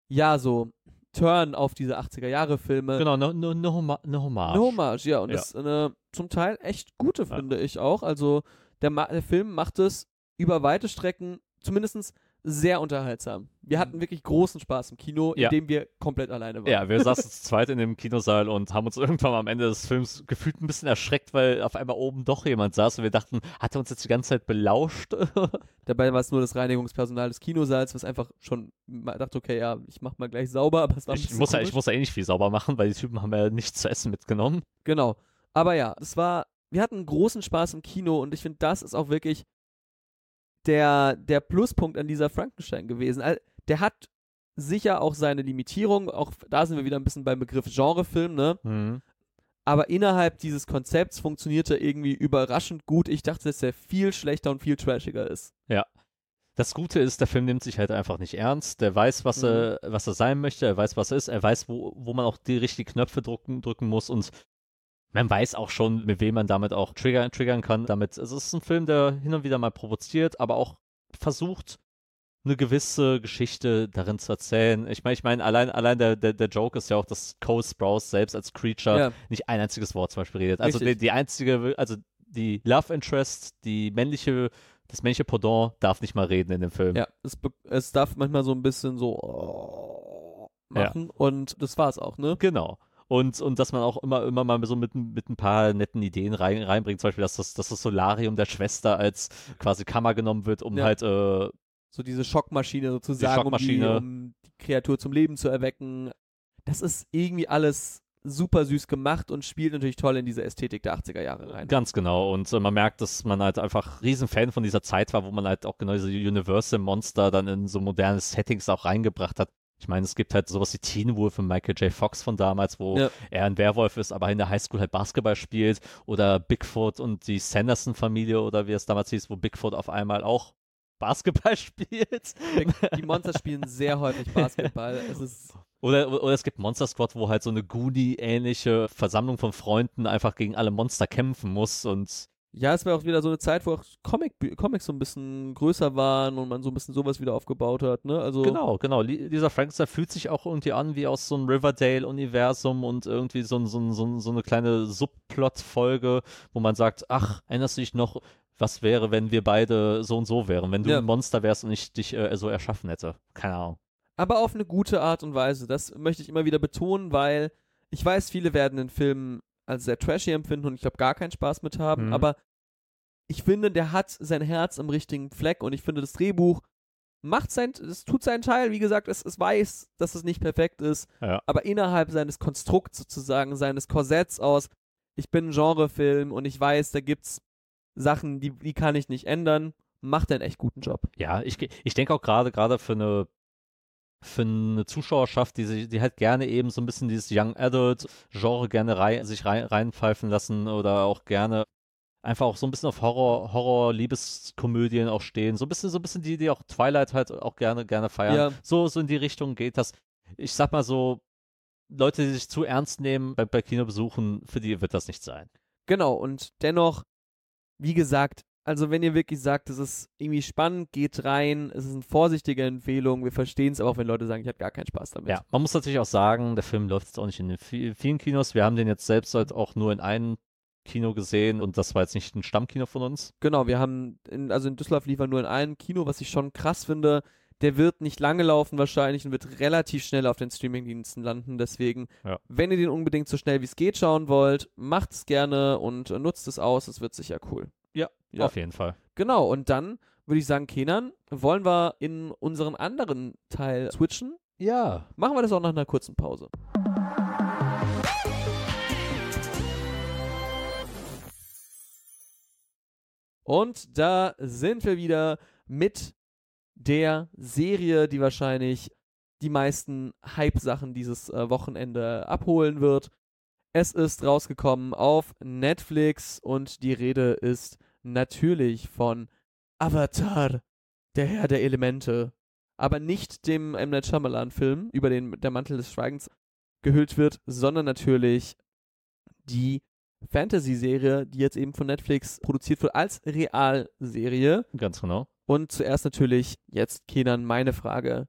äh, ja, so Turn auf diese 80er Jahre Filme. Genau, eine ne, ne Homa ne Hommage. Eine Hommage, ja. Und ja. das ist eine zum Teil echt gute, ja. finde ich auch. Also der, der Film macht es über weite Strecken, zumindest sehr unterhaltsam. Wir hatten wirklich großen Spaß im Kino, ja. in dem wir komplett alleine waren. Ja, wir saßen zu zweit in dem Kinosaal und haben uns irgendwann am Ende des Films gefühlt ein bisschen erschreckt, weil auf einmal oben doch jemand saß und wir dachten, hat er uns jetzt die ganze Zeit belauscht? Dabei war es nur das Reinigungspersonal des Kinosaals, was einfach schon dachte, okay, ja, ich mach mal gleich sauber, aber es war ich muss, ja, ich muss ja eh nicht viel sauber machen, weil die Typen haben ja nichts zu essen mitgenommen. Genau. Aber ja, es war, wir hatten großen Spaß im Kino und ich finde, das ist auch wirklich der, der Pluspunkt an dieser Frankenstein gewesen. Der hat sicher auch seine Limitierung, auch da sind wir wieder ein bisschen beim Begriff Genrefilm, ne? Mhm. Aber innerhalb dieses Konzepts funktionierte irgendwie überraschend gut. Ich dachte, dass er viel schlechter und viel trashiger ist. Ja. Das Gute ist, der Film nimmt sich halt einfach nicht ernst. Der weiß, was, mhm. er, was er sein möchte, er weiß, was er ist, er weiß, wo, wo man auch die richtigen Knöpfe drücken, drücken muss und man weiß auch schon, mit wem man damit auch triggern, triggern kann. Damit, es ist ein Film, der hin und wieder mal provoziert, aber auch versucht, eine gewisse Geschichte darin zu erzählen. Ich meine, ich meine, allein, allein der, der, der Joke ist ja auch, dass Cole Sprouse selbst als Creature ja. nicht ein einziges Wort zum Beispiel redet. Also die, die, einzige, also die Love Interest, die männliche, das männliche Pendant darf nicht mal reden in dem Film. Ja, es, es darf manchmal so ein bisschen so machen ja. und das war's auch, ne? Genau und, und dass man auch immer, immer mal so mit, mit ein paar netten Ideen rein, reinbringt, zum Beispiel, dass das, dass das Solarium der Schwester als quasi Kammer genommen wird, um ja. halt äh, so diese Schockmaschine sozusagen, die Schockmaschine. Um, die, um die Kreatur zum Leben zu erwecken. Das ist irgendwie alles super süß gemacht und spielt natürlich toll in diese Ästhetik der 80er Jahre rein. Ganz genau. Und äh, man merkt, dass man halt einfach riesen Fan von dieser Zeit war, wo man halt auch genau diese Universal Monster dann in so moderne Settings auch reingebracht hat. Ich meine, es gibt halt sowas wie Teen Wolf von Michael J. Fox von damals, wo ja. er ein Werwolf ist, aber in der Highschool halt Basketball spielt. Oder Bigfoot und die Sanderson-Familie oder wie es damals hieß, wo Bigfoot auf einmal auch Basketball spielt. Die Monster spielen sehr häufig Basketball. Es oder, oder es gibt Monster Squad, wo halt so eine Goonie-ähnliche Versammlung von Freunden einfach gegen alle Monster kämpfen muss und Ja, es war auch wieder so eine Zeit, wo auch Comic, Comics so ein bisschen größer waren und man so ein bisschen sowas wieder aufgebaut hat, ne? Also Genau, genau. Dieser Frankenstein fühlt sich auch irgendwie an wie aus so einem Riverdale-Universum und irgendwie so, ein- so, ein- so, ein- so eine kleine Subplot-Folge, wo man sagt, ach, erinnerst du dich noch, was wäre, wenn wir beide so und so wären, wenn du Ja. ein Monster wärst und ich dich äh, so erschaffen hätte. Keine Ahnung. aber auf eine gute Art und Weise. Das möchte ich immer wieder betonen, weil ich weiß, viele werden den Film als sehr trashy empfinden und ich glaube gar keinen Spaß mit haben, Mhm. aber ich finde, der hat sein Herz am richtigen Fleck und ich finde, das Drehbuch macht sein, es tut seinen Teil. Wie gesagt, es, es weiß, dass es nicht perfekt ist, Ja. aber innerhalb seines Konstrukts sozusagen, seines Korsetts aus, ich bin ein Genrefilm und ich weiß, da gibt's Sachen, die, die kann ich nicht ändern, macht einen echt guten Job. Ja, ich, ich denke auch gerade, gerade für eine für eine Zuschauerschaft, die, sich, die halt gerne eben so ein bisschen dieses Young Adult Genre gerne rei sich rein, reinpfeifen lassen oder auch gerne einfach auch so ein bisschen auf Horror, Horror, Liebeskomödien auch stehen. So ein bisschen, so ein bisschen die, die auch Twilight halt auch gerne, gerne feiern. Ja. So, so in die Richtung geht das. Ich sag mal so, Leute, die sich zu ernst nehmen bei, bei Kinobesuchen, für die wird das nicht sein. Genau, und dennoch, wie gesagt, also wenn ihr wirklich sagt, es ist irgendwie spannend, geht rein, es ist eine vorsichtige Empfehlung, wir verstehen es, aber auch wenn Leute sagen, ich hatte gar keinen Spaß damit. Ja, man muss natürlich auch sagen, der Film läuft jetzt auch nicht in den vi- vielen Kinos. Wir haben den jetzt selbst halt auch nur in einem Kino gesehen und das war jetzt nicht ein Stammkino von uns. Genau, wir haben, in, also in Düsseldorf lief er nur in einem Kino, was ich schon krass finde. Der wird nicht lange laufen wahrscheinlich und wird relativ schnell auf den Streamingdiensten landen. Deswegen, Ja. wenn ihr den unbedingt so schnell wie es geht schauen wollt, macht es gerne und äh, nutzt es aus. Es wird sicher cool. Ja, Ja. auf jeden Fall. Genau, und dann würde ich sagen, Kenan, wollen wir in unseren anderen Teil switchen? Ja. Machen wir das auch nach einer kurzen Pause. Und da sind wir wieder mit der Serie, die wahrscheinlich die meisten Hype-Sachen dieses äh, Wochenende abholen wird. Es ist rausgekommen auf Netflix und die Rede ist natürlich von Avatar, der Herr der Elemente. Aber nicht dem M. Night Shyamalan-Film, über den der Mantel des Schweigens gehüllt wird, sondern natürlich die Fantasy-Serie, die jetzt eben von Netflix produziert wird als Realserie. Ganz genau. Und zuerst natürlich jetzt, Kenan, meine Frage.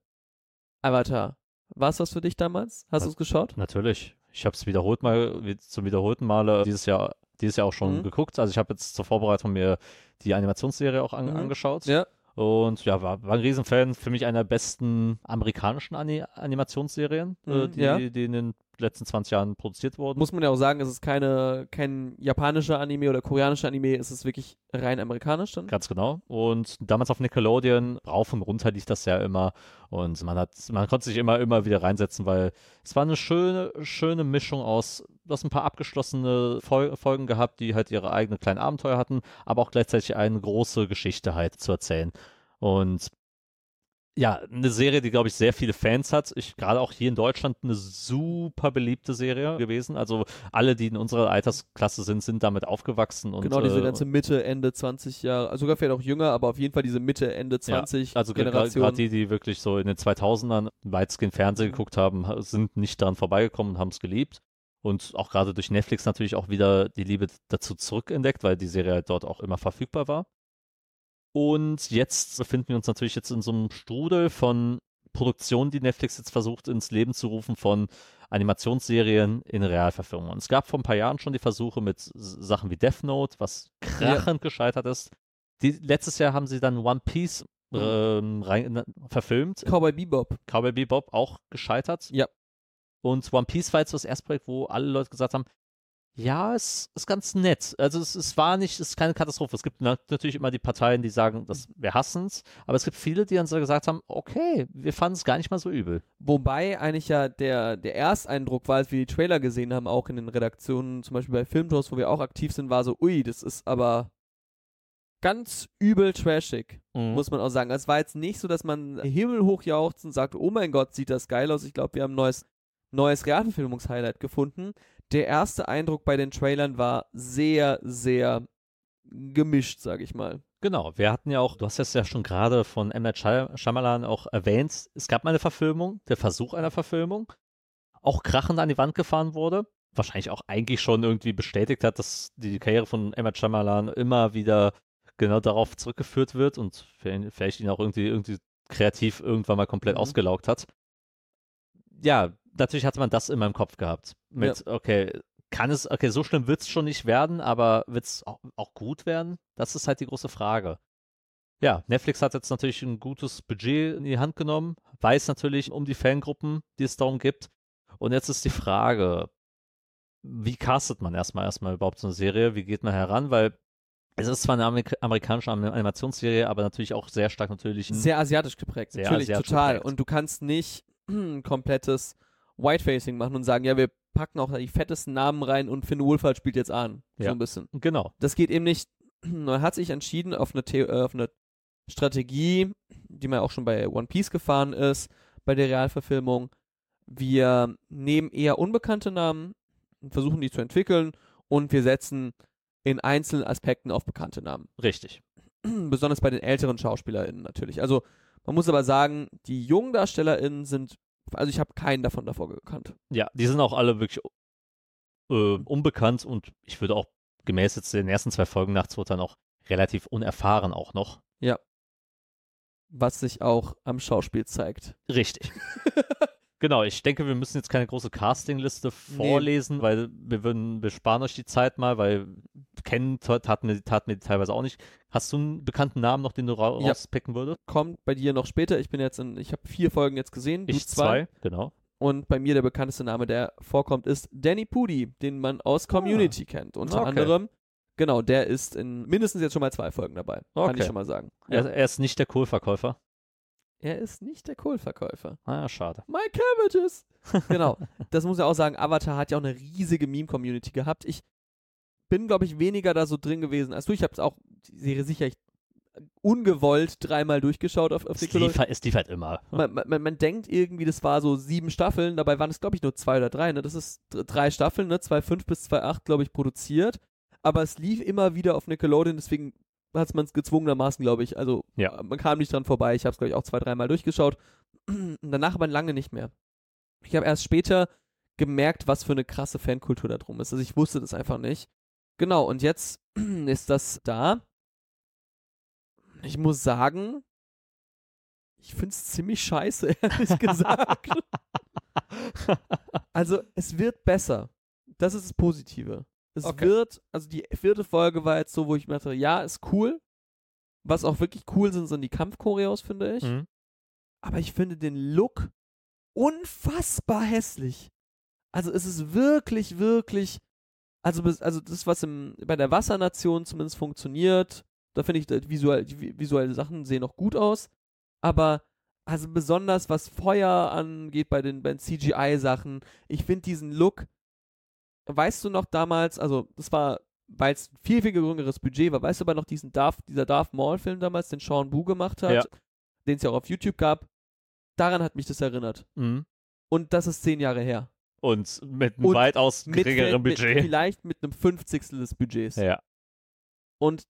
Avatar, war es was für dich damals? Hast du es geschaut? Natürlich. Ich habe es wiederholt mal, zum wiederholten Male dieses Jahr, dieses Jahr auch schon Mhm. geguckt. Also ich habe jetzt zur Vorbereitung mir die Animationsserie auch an, Mhm. angeschaut. Ja. Und ja, war, war ein Riesenfan. Für mich einer der besten amerikanischen Ani Animationsserien, äh, Mhm, die, ja. die in den letzten 20 Jahren produziert wurden. Muss man ja auch sagen, es ist keine, kein japanischer Anime oder koreanischer Anime, es ist wirklich rein amerikanisch dann. Ganz genau. Und damals auf Nickelodeon, rauf und runter lief das ja immer. Und man hat, man konnte sich immer, immer wieder reinsetzen, weil es war eine schöne, schöne Mischung aus, du hast ein paar abgeschlossene Fol Folgen gehabt, die halt ihre eigenen kleinen Abenteuer hatten, aber auch gleichzeitig eine große Geschichte halt zu erzählen. Und ja, eine Serie, die, glaube ich, sehr viele Fans hat. Ich, gerade auch hier in Deutschland eine super beliebte Serie gewesen. Also alle, die in unserer Altersklasse sind, sind damit aufgewachsen. Und, genau, diese äh, ganze Mitte, Ende 20 Jahre, also sogar vielleicht auch jünger, aber auf jeden Fall diese Mitte, Ende 20 Also gerade Generation. die, die wirklich so in den 2000ern weitestgehend Fernsehen geguckt haben, ha- sind nicht daran vorbeigekommen und haben es geliebt. Und auch gerade durch Netflix natürlich auch wieder die Liebe dazu zurückentdeckt, weil die Serie halt dort auch immer verfügbar war. Und jetzt befinden wir uns natürlich jetzt in so einem Strudel von Produktionen, die Netflix jetzt versucht ins Leben zu rufen von Animationsserien in Realverfilmungen. Und es gab vor ein paar Jahren schon die Versuche mit Sachen wie Death Note, was krachend gescheitert ist. Die, letztes Jahr haben sie dann One Piece Mhm. ähm, rein, verfilmt. Cowboy Bebop. Cowboy Bebop auch gescheitert. Ja. Und One Piece war jetzt das erste Projekt, wo alle Leute gesagt haben, ja, es ist ganz nett. Also es, es war nicht, es ist keine Katastrophe. Es gibt na natürlich immer die Parteien, die sagen, dass wir hassen es, aber es gibt viele, die dann so gesagt haben, okay, wir fanden es gar nicht mal so übel. Wobei eigentlich ja der, der Ersteindruck war, als wir die Trailer gesehen haben, auch in den Redaktionen, zum Beispiel bei Filmtours, wo wir auch aktiv sind, war so, ui, das ist aber ganz übel trashig, Mhm. muss man auch sagen. Es war jetzt nicht so, dass man himmelhoch jauchzt und sagt, oh mein Gott, sieht das geil aus. Ich glaube, wir haben ein neues, neues Realverfilmungs-Highlight gefunden. Der erste Eindruck bei den Trailern war sehr, sehr gemischt, sage ich mal. Genau, wir hatten ja auch, du hast es ja schon gerade von M. Night Shy- Shyamalan auch erwähnt, es gab mal eine Verfilmung, der Versuch einer Verfilmung, auch krachend an die Wand gefahren wurde. wahrscheinlich auch eigentlich schon irgendwie bestätigt hat, dass die Karriere von Emma Chamberlain immer wieder genau darauf zurückgeführt wird und vielleicht ihn auch irgendwie, irgendwie kreativ irgendwann mal komplett mhm. ausgelaugt hat. Ja, natürlich hatte man das in meinem Kopf gehabt. Mit, ja. okay, kann es, okay, so schlimm wird es schon nicht werden, aber wird es auch, auch, gut werden? Das ist halt die große Frage. Ja, Netflix hat jetzt natürlich ein gutes Budget in die Hand genommen, weiß natürlich um die Fangruppen, die es darum gibt. Und jetzt ist die Frage, wie castet man erstmal erstmal überhaupt so eine Serie? Wie geht man heran? Weil es ist zwar eine Amerik amerikanische Animationsserie, aber natürlich auch sehr stark natürlich. Sehr asiatisch geprägt. Sehr natürlich, asiatisch total. Geprägt. Und du kannst nicht ein komplettes Whitefacing machen und sagen, ja, wir packen auch die fettesten Namen rein und Finn Wohlfahrt spielt jetzt an. Ja. So ein bisschen. Genau. Das geht eben nicht. Er hat sich entschieden auf eine, The äh, auf eine Strategie, die man auch schon bei One Piece gefahren ist, bei der Realverfilmung. Wir nehmen eher unbekannte Namen, versuchen die zu entwickeln und wir setzen in einzelnen Aspekten auf bekannte Namen. Richtig. Besonders bei den älteren SchauspielerInnen natürlich. Also man muss aber sagen, die jungen DarstellerInnen sind, also ich habe keinen davon davor gekannt. Ja, die sind auch alle wirklich äh, unbekannt und ich würde auch gemäß jetzt den ersten zwei Folgen Nachtsurteilen auch relativ unerfahren auch noch. Ja. Was sich auch am Schauspiel zeigt. Richtig. Genau, ich denke, wir müssen jetzt keine große Castingliste vorlesen, nee. weil wir würden, wir sparen euch die Zeit mal, weil kennen taten mir, taten mir teilweise auch nicht. Hast du einen bekannten Namen noch, den du ra ja. rauspicken würdest? Kommt bei dir noch später. Ich bin jetzt in, ich habe vier Folgen jetzt gesehen. Ich zwei. zwei, genau. Und bei mir der bekannteste Name, der vorkommt, ist Danny Pudi, den man aus Community ah. kennt. Unter okay. anderem. Genau, der ist in mindestens jetzt schon mal zwei Folgen dabei. Okay. Kann ich schon mal sagen. Ja. Er, er ist nicht der Kohlverkäufer. Er ist nicht der Kohlverkäufer. Ah, schade. My Cabbages! genau. Das muss ja auch sagen, Avatar hat ja auch eine riesige Meme-Community gehabt. Ich bin, glaube ich, weniger da so drin gewesen als du. Ich habe es auch, die Serie sicherlich ungewollt dreimal durchgeschaut auf, auf es, lief, halt, es lief halt immer. Man, man, man, denkt irgendwie, das war so sieben Staffeln, dabei waren es, glaube ich, nur zwei oder drei. Ne? Das ist drei Staffeln, ne? 2,5 bis 2,8, glaube ich, produziert. Aber es lief immer wieder auf Nickelodeon, deswegen hat man es gezwungenermaßen, glaube ich. Also ja. man kam nicht dran vorbei. Ich habe es, glaube ich, auch zwei, dreimal durchgeschaut. Danach aber lange nicht mehr. Ich habe erst später gemerkt, was für eine krasse Fankultur da drum ist. Also ich wusste das einfach nicht. Genau, und jetzt ist das da. Ich muss sagen, ich finde es ziemlich scheiße, ehrlich gesagt. also es wird besser. Das ist das Positive. Es okay. wird, also die vierte Folge war jetzt so, wo ich mir dachte, ja, ist cool. Was auch wirklich cool sind, sind die Kampfchoreos, finde ich. Mhm. Aber ich finde den Look unfassbar hässlich. Also es ist wirklich, wirklich, also, also das, was im, bei der Wassernation zumindest funktioniert, da finde ich, visuell, die visuellen Sachen sehen noch gut aus. Aber also besonders was Feuer angeht bei den, bei den CGI-Sachen, ich finde diesen Look weißt du noch damals, also das war, weil es ein viel, viel geringeres Budget war, weißt du aber noch diesen Darth, dieser Darth Maul-Film damals, den Sean Boo gemacht hat, ja. den es ja auch auf YouTube gab, daran hat mich das erinnert. Mhm. Und das ist zehn Jahre her. Und mit einem Und weitaus geringerem Budget. Mit, vielleicht mit einem Fünfzigstel des Budgets. Ja. Und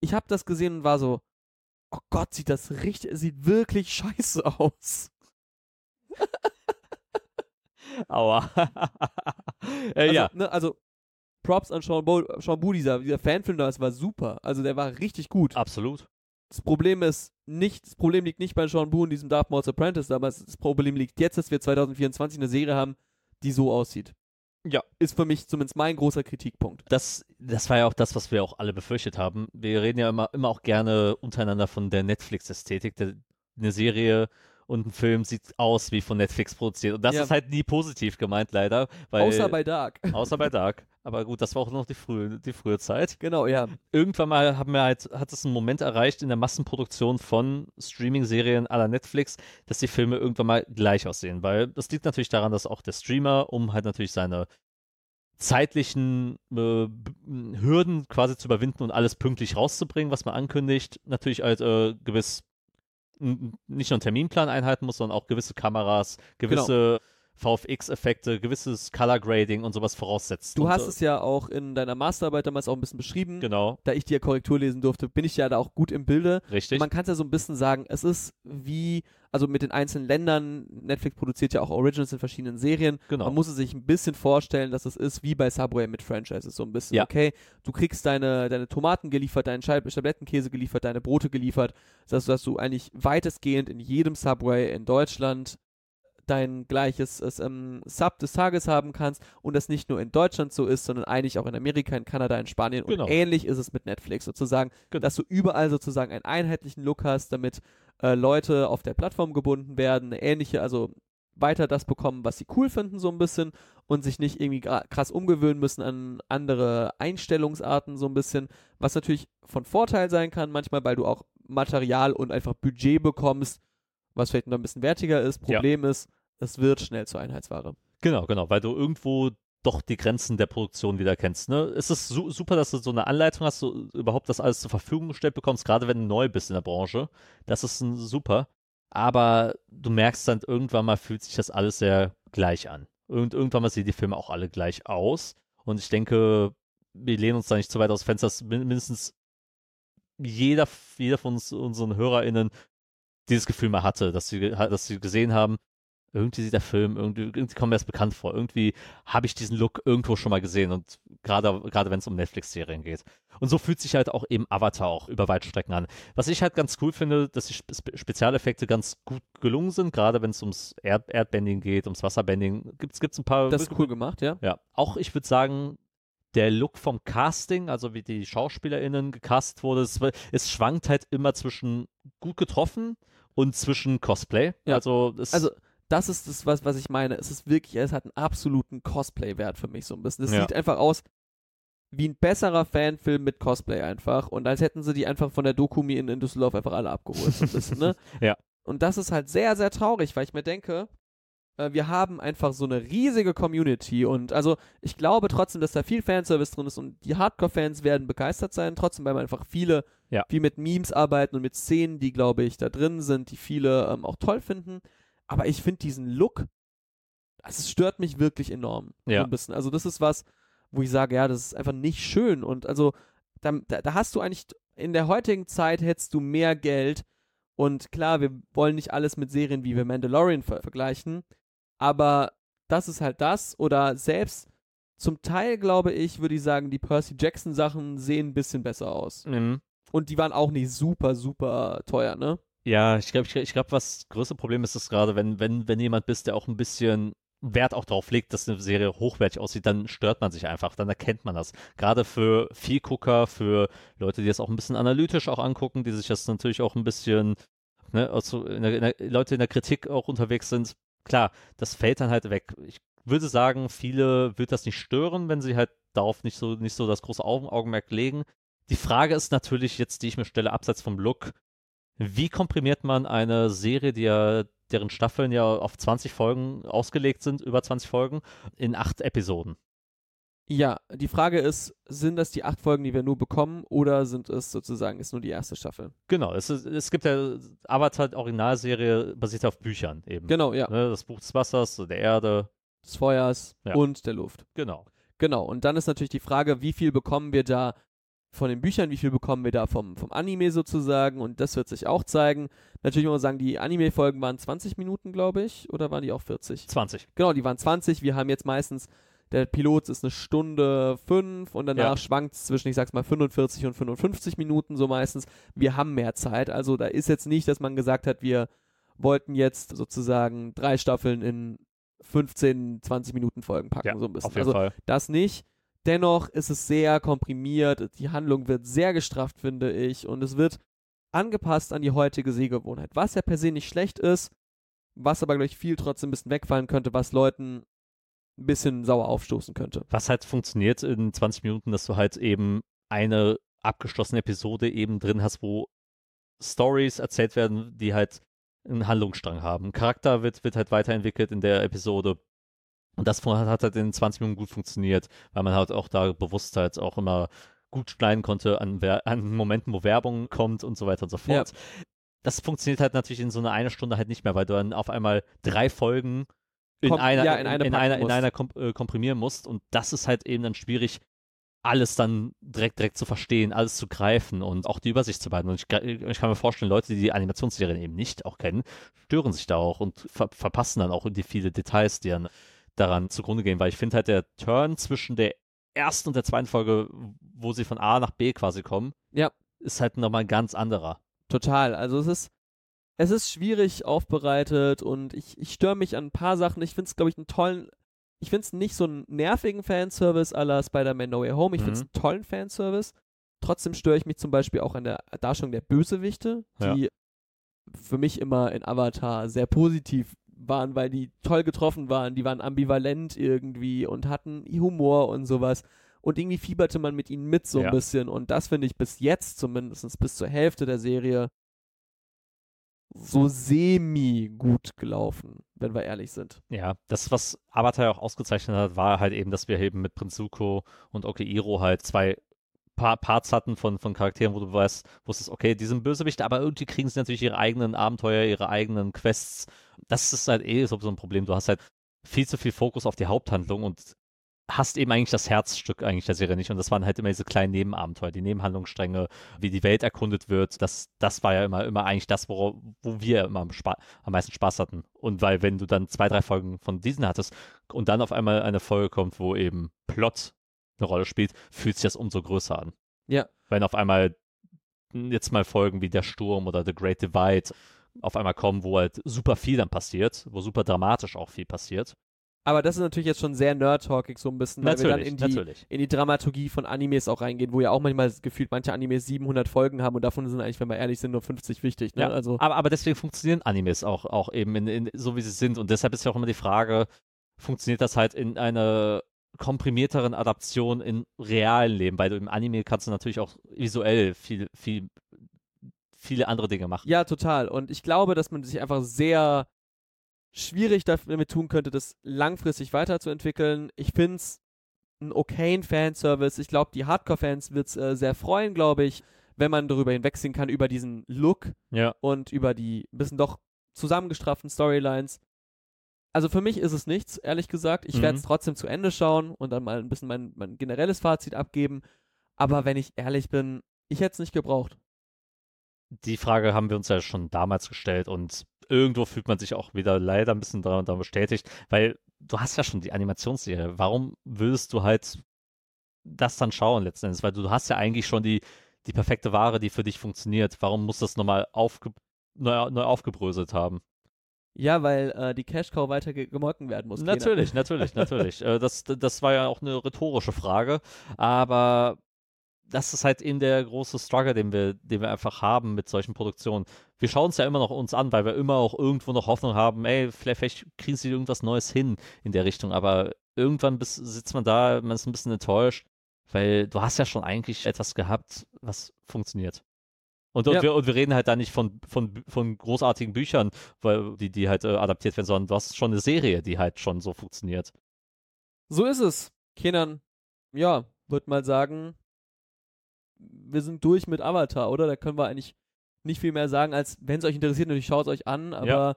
ich habe das gesehen und war so, oh Gott, sieht das richtig, sieht wirklich scheiße aus. Aua. äh, also, ja. Ne, also, Props an Sean, Bo Sean Boo, dieser, dieser Fanfilm damals war super. Also, der war richtig gut. Absolut. Das Problem ist nicht, das Problem liegt nicht bei Sean Boo und diesem Darth Maul's Apprentice damals. Das Problem liegt jetzt, dass wir 2024 eine Serie haben, die so aussieht. Ja. Ist für mich zumindest mein großer Kritikpunkt. Das, das war ja auch das, was wir auch alle befürchtet haben. Wir reden ja immer, immer auch gerne untereinander von der Netflix-Ästhetik. Eine Serie und ein Film sieht aus wie von Netflix produziert. Und das ja. ist halt nie positiv gemeint, leider. Weil, außer bei Dark. Außer bei Dark. Aber gut, das war auch noch die frühe, die frühe Zeit. Genau, ja. Irgendwann mal haben wir halt, hat es einen Moment erreicht in der Massenproduktion von Streaming-Serien aller Netflix, dass die Filme irgendwann mal gleich aussehen. Weil das liegt natürlich daran, dass auch der Streamer, um halt natürlich seine zeitlichen äh, Hürden quasi zu überwinden und alles pünktlich rauszubringen, was man ankündigt, natürlich halt äh, gewiss nicht nur einen Terminplan einhalten muss, sondern auch gewisse Kameras, gewisse VFX-Effekte, gewisses Color Grading und sowas voraussetzt. Du und, hast äh, es ja auch in deiner Masterarbeit damals auch ein bisschen beschrieben. Genau, Da ich dir Korrektur lesen durfte, bin ich ja da auch gut im Bilde. richtig. Man kann es ja so ein bisschen sagen, es ist wie, also mit den einzelnen Ländern, Netflix produziert ja auch Originals in verschiedenen Serien. genau. Man muss es sich ein bisschen vorstellen, dass es ist wie bei Subway mit Franchises. So ein bisschen, Ja. okay, du kriegst deine, deine Tomaten geliefert, deinen Schablettenkäse geliefert, deine Brote geliefert. Das heißt, dass du eigentlich weitestgehend in jedem Subway in Deutschland dein gleiches es, ähm, Sub des Tages haben kannst und das nicht nur in Deutschland so ist, sondern eigentlich auch in Amerika, in Kanada, in Spanien. Genau. Und ähnlich ist es mit Netflix sozusagen, Genau. dass du überall sozusagen einen einheitlichen Look hast, damit äh, Leute auf der Plattform gebunden werden, eine ähnliche, also weiter das bekommen, was sie cool finden, so ein bisschen und sich nicht irgendwie krass umgewöhnen müssen an andere Einstellungsarten, so ein bisschen, was natürlich von Vorteil sein kann, manchmal, weil du auch Material und einfach Budget bekommst, was vielleicht noch ein bisschen wertiger ist. Ja. Problem ist, es wird schnell zur Einheitsware. Genau, genau, weil du irgendwo doch die Grenzen der Produktion wieder kennst. Ne? Es ist su super, dass du so eine Anleitung hast, so überhaupt das alles zur Verfügung gestellt bekommst, gerade wenn du neu bist in der Branche. Das ist super. Aber du merkst dann, irgendwann mal fühlt sich das alles sehr gleich an. Und irgendwann mal sehen die Filme auch alle gleich aus. Und ich denke, wir lehnen uns da nicht zu weit aus dem Fenster, dass min- mindestens jeder, jeder von uns, unseren HörerInnen dieses Gefühl mal hatte, dass sie, dass sie gesehen haben, irgendwie sieht der Film, irgendwie, irgendwie kommt mir das bekannt vor. Irgendwie habe ich diesen Look irgendwo schon mal gesehen und gerade, gerade wenn es um Netflix-Serien geht. Und so fühlt sich halt auch eben Avatar auch über weite Strecken an. Was ich halt ganz cool finde, dass die Spe Spezialeffekte ganz gut gelungen sind, gerade wenn es ums Erd Erdbending geht, ums Wasserbending. Gibt es ein paar. Das ist cool gemacht, ja. Ja, auch ich würde sagen, der Look vom Casting, also wie die SchauspielerInnen gecastet wurde, es, es schwankt halt immer zwischen gut getroffen und zwischen Cosplay. Ja. Also, Also, das ist das, was, was ich meine. Es ist wirklich, es hat einen absoluten Cosplay-Wert für mich so ein bisschen. Es Ja. sieht einfach aus wie ein besserer Fanfilm mit Cosplay einfach. Und als hätten sie die einfach von der Dokumi in, in Düsseldorf einfach alle abgeholt. So ein bisschen, ne? Ja. Und das ist halt sehr, sehr traurig, weil ich mir denke, wir haben einfach so eine riesige Community und also ich glaube trotzdem, dass da viel Fanservice drin ist und die Hardcore-Fans werden begeistert sein, trotzdem, weil man einfach viele, Ja. viel mit Memes arbeiten und mit Szenen, die, glaube ich, da drin sind, die viele ähm, auch toll finden. Aber ich finde diesen Look, es stört mich wirklich enorm. So Ja. ein bisschen. Also das ist was, wo ich sage, ja, das ist einfach nicht schön. Und also da, da, da hast du eigentlich, in der heutigen Zeit hättest du mehr Geld. Und klar, wir wollen nicht alles mit Serien wie The Mandalorian ver vergleichen. Aber das ist halt das. Oder selbst zum Teil, glaube ich, würde ich sagen, die Percy Jackson Sachen sehen ein bisschen besser aus. Mhm. Und die waren auch nicht super, super teuer, ne? Ja, ich glaube, ich, ich glaube, was größte Problem ist, ist gerade, wenn, wenn, wenn jemand bist, der auch ein bisschen Wert auch darauf legt, dass eine Serie hochwertig aussieht, dann stört man sich einfach, dann erkennt man das. Gerade für Vielgucker, für Leute, die das auch ein bisschen analytisch auch angucken, die sich das natürlich auch ein bisschen, ne, also in der, in der, Leute in der Kritik auch unterwegs sind. Klar, das fällt dann halt weg. Ich würde sagen, viele wird das nicht stören, wenn sie halt darauf nicht so, nicht so das große Augen, Augenmerk legen. Die Frage ist natürlich jetzt, die ich mir stelle, abseits vom Look, wie komprimiert man eine Serie, die ja, deren Staffeln ja auf 20 Folgen ausgelegt sind, über 20 Folgen, in acht Episoden? Ja, die Frage ist, sind das die acht Folgen, die wir nur bekommen, oder sind es sozusagen, ist nur die erste Staffel? Genau, es, ist, es gibt ja Avatar, Originalserie, basiert auf Büchern eben. Genau, ja. Ne, das Buch des Wassers, der Erde, Des Feuers Ja. und der Luft. genau. Genau, und dann ist natürlich die Frage, wie viel bekommen wir da von den Büchern, wie viel bekommen wir da vom, vom Anime sozusagen und das wird sich auch zeigen. Natürlich muss man sagen, die Anime-Folgen waren 20 Minuten, glaube ich, oder waren die auch 40? 20. Genau, die waren 20. Wir haben jetzt meistens, der Pilot ist eine Stunde 5 und danach Ja. schwankt es zwischen, ich sag's mal, 45 und 55 Minuten so meistens. Wir haben mehr Zeit, also da ist jetzt nicht, dass man gesagt hat, wir wollten jetzt sozusagen drei Staffeln in 15, 20 Minuten Folgen packen, Ja, so ein bisschen. auf jeden also Fall. das nicht. Dennoch ist es sehr komprimiert, die Handlung wird sehr gestrafft, finde ich, und es wird angepasst an die heutige Sehgewohnheit, was ja per se nicht schlecht ist, was aber, glaube ich, viel trotzdem ein bisschen wegfallen könnte, was Leuten ein bisschen sauer aufstoßen könnte. Was halt funktioniert in 20 Minuten, dass du halt eben eine abgeschlossene Episode eben drin hast, wo Stories erzählt werden, die halt einen Handlungsstrang haben. Ein Charakter wird, wird halt weiterentwickelt in der Episode. Und das hat halt in 20 Minuten gut funktioniert, weil man halt auch da bewusst halt auch immer gut schneiden konnte an, an Momenten, wo Werbung kommt und so weiter und so fort. Das funktioniert halt natürlich in so einer eine Stunde halt nicht mehr, weil du dann auf einmal drei Folgen in einer, ja, in eine in einer, in einer kom äh, komprimieren musst. Und das ist halt eben dann schwierig, alles dann direkt, direkt zu verstehen, alles zu greifen und auch die Übersicht zu behalten. Und ich, ga- ich kann mir vorstellen, Leute, die die Animationsserien eben nicht auch kennen, stören sich da auch und ver verpassen dann auch die viele Details, die dann daran zugrunde gehen. Weil ich finde halt der Turn zwischen der ersten und der zweiten Folge, wo sie von A nach B quasi kommen, Ja. ist halt nochmal ein ganz anderer. Total. Also es ist, es ist schwierig aufbereitet und ich, ich störe mich an ein paar Sachen. Ich finde es, glaube ich, einen tollen, ich finde es nicht so einen nervigen Fanservice la Spider-Man No Way Home. Ich finde es Mhm. einen tollen Fanservice. Trotzdem störe ich mich zum Beispiel auch an der Darstellung der Bösewichte, Ja. die für mich immer in Avatar sehr positiv waren, weil die toll getroffen waren. Die waren ambivalent irgendwie und hatten Humor und sowas. Und irgendwie fieberte man mit ihnen mit so ein Ja. bisschen. Und das finde ich bis jetzt, zumindest bis zur Hälfte der Serie, so semi gut gelaufen, wenn wir ehrlich sind. Ja, das, was Avatar auch ausgezeichnet hat, war halt eben, dass wir eben mit Prinz Zuko und Okeiro halt zwei pa Parts hatten von, von Charakteren, wo du weißt, wusstest, okay, die sind Bösewichte, aber irgendwie kriegen sie natürlich ihre eigenen Abenteuer, ihre eigenen Quests. Das ist halt eh so ein Problem. Du hast halt viel zu viel Fokus auf die Haupthandlung und hast eben eigentlich das Herzstück eigentlich der Serie nicht. Und das waren halt immer diese kleinen Nebenabenteuer, die Nebenhandlungsstränge, wie die Welt erkundet wird. Das, das war ja immer, immer eigentlich das, wo, wo wir immer am, am meisten Spaß hatten. Und weil, wenn du dann zwei, drei Folgen von diesen hattest und dann auf einmal eine Folge kommt, wo eben Plot eine Rolle spielt, fühlt sich das umso größer an. Ja. Wenn auf einmal jetzt mal Folgen wie Der Sturm oder The Great Divide auf einmal kommen, wo halt super viel dann passiert, wo super dramatisch auch viel passiert. Aber das ist natürlich jetzt schon sehr nerd-talkig so ein bisschen, weil wir dann Natürlich, in die, natürlich. in die Dramaturgie von Animes auch reingehen, wo ja auch manchmal gefühlt manche Animes 700 Folgen haben und davon sind eigentlich, wenn wir ehrlich sind, nur 50 wichtig. Ne? Ja, Also aber, aber deswegen funktionieren Animes auch, auch eben in, in, so, wie sie sind. Und deshalb ist ja auch immer die Frage, funktioniert das halt in einer komprimierteren Adaption im realen Leben? Weil du im Anime kannst du natürlich auch visuell viel, viel, viele andere Dinge machen. Ja, total. Und ich glaube, dass man sich einfach sehr schwierig damit tun könnte, das langfristig weiterzuentwickeln. Ich finde es ein okayen Fanservice. Ich glaube, die Hardcore-Fans wird es äh, sehr freuen, glaube ich, wenn man darüber hinwegsehen kann, über diesen Look Ja. und über die ein bisschen doch zusammengestrafften Storylines. Also für mich ist es nichts, ehrlich gesagt. Ich Mhm. werde es trotzdem zu Ende schauen und dann mal ein bisschen mein, mein generelles Fazit abgeben. Aber wenn ich ehrlich bin, ich hätte es nicht gebraucht. Die Frage haben wir uns ja schon damals gestellt und irgendwo fühlt man sich auch wieder leider ein bisschen daran, daran bestätigt, weil du hast ja schon die Animationsserie. Warum würdest du halt das dann schauen letzten Endes? Weil du hast ja eigentlich schon die, die perfekte Ware, die für dich funktioniert. Warum muss das nochmal aufge, neu, neu aufgebröselt haben? Ja, weil äh, die Cash Cow weiter ge gemolken werden muss. Natürlich, natürlich, natürlich. äh, das, das war ja auch eine rhetorische Frage, aber das ist halt eben der große Struggle, den wir, den wir einfach haben mit solchen Produktionen. Wir schauen es ja immer noch uns an, weil wir immer auch irgendwo noch Hoffnung haben, ey, vielleicht, vielleicht kriegen sie irgendwas Neues hin in der Richtung, aber irgendwann bis, sitzt man da, man ist ein bisschen enttäuscht, weil du hast ja schon eigentlich etwas gehabt, was funktioniert. Und, und, Ja. wir, und wir reden halt da nicht von, von, von großartigen Büchern, weil, die, die halt äh, adaptiert werden, sondern du hast schon eine Serie, die halt schon so funktioniert. So ist es. Kenan, ja, würde mal sagen, wir sind durch mit Avatar, oder? Da können wir eigentlich nicht viel mehr sagen, als wenn es euch interessiert, natürlich schaut es euch an, aber Ja,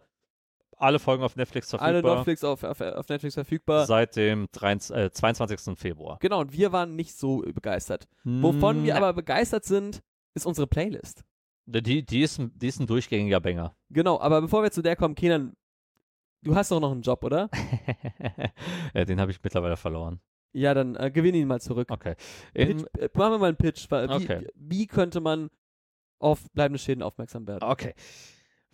Alle Folgen auf Netflix alle verfügbar. Netflix auf, auf, auf Netflix verfügbar. Seit dem 23, äh, 22. Februar. Genau, und wir waren nicht so begeistert. Wovon wir Na, aber begeistert sind, ist unsere Playlist. Die, die, ist, ein- die ist ein durchgängiger Banger. Genau, aber bevor wir zu der kommen, Kenan, du hast doch noch einen Job, oder? ja, den habe ich mittlerweile verloren. Ja, dann äh, gewinn ihn mal zurück. Okay. Pitch, äh, machen wir mal einen Pitch. Wie, Okay. wie könnte man auf bleibende Schäden aufmerksam werden? okay.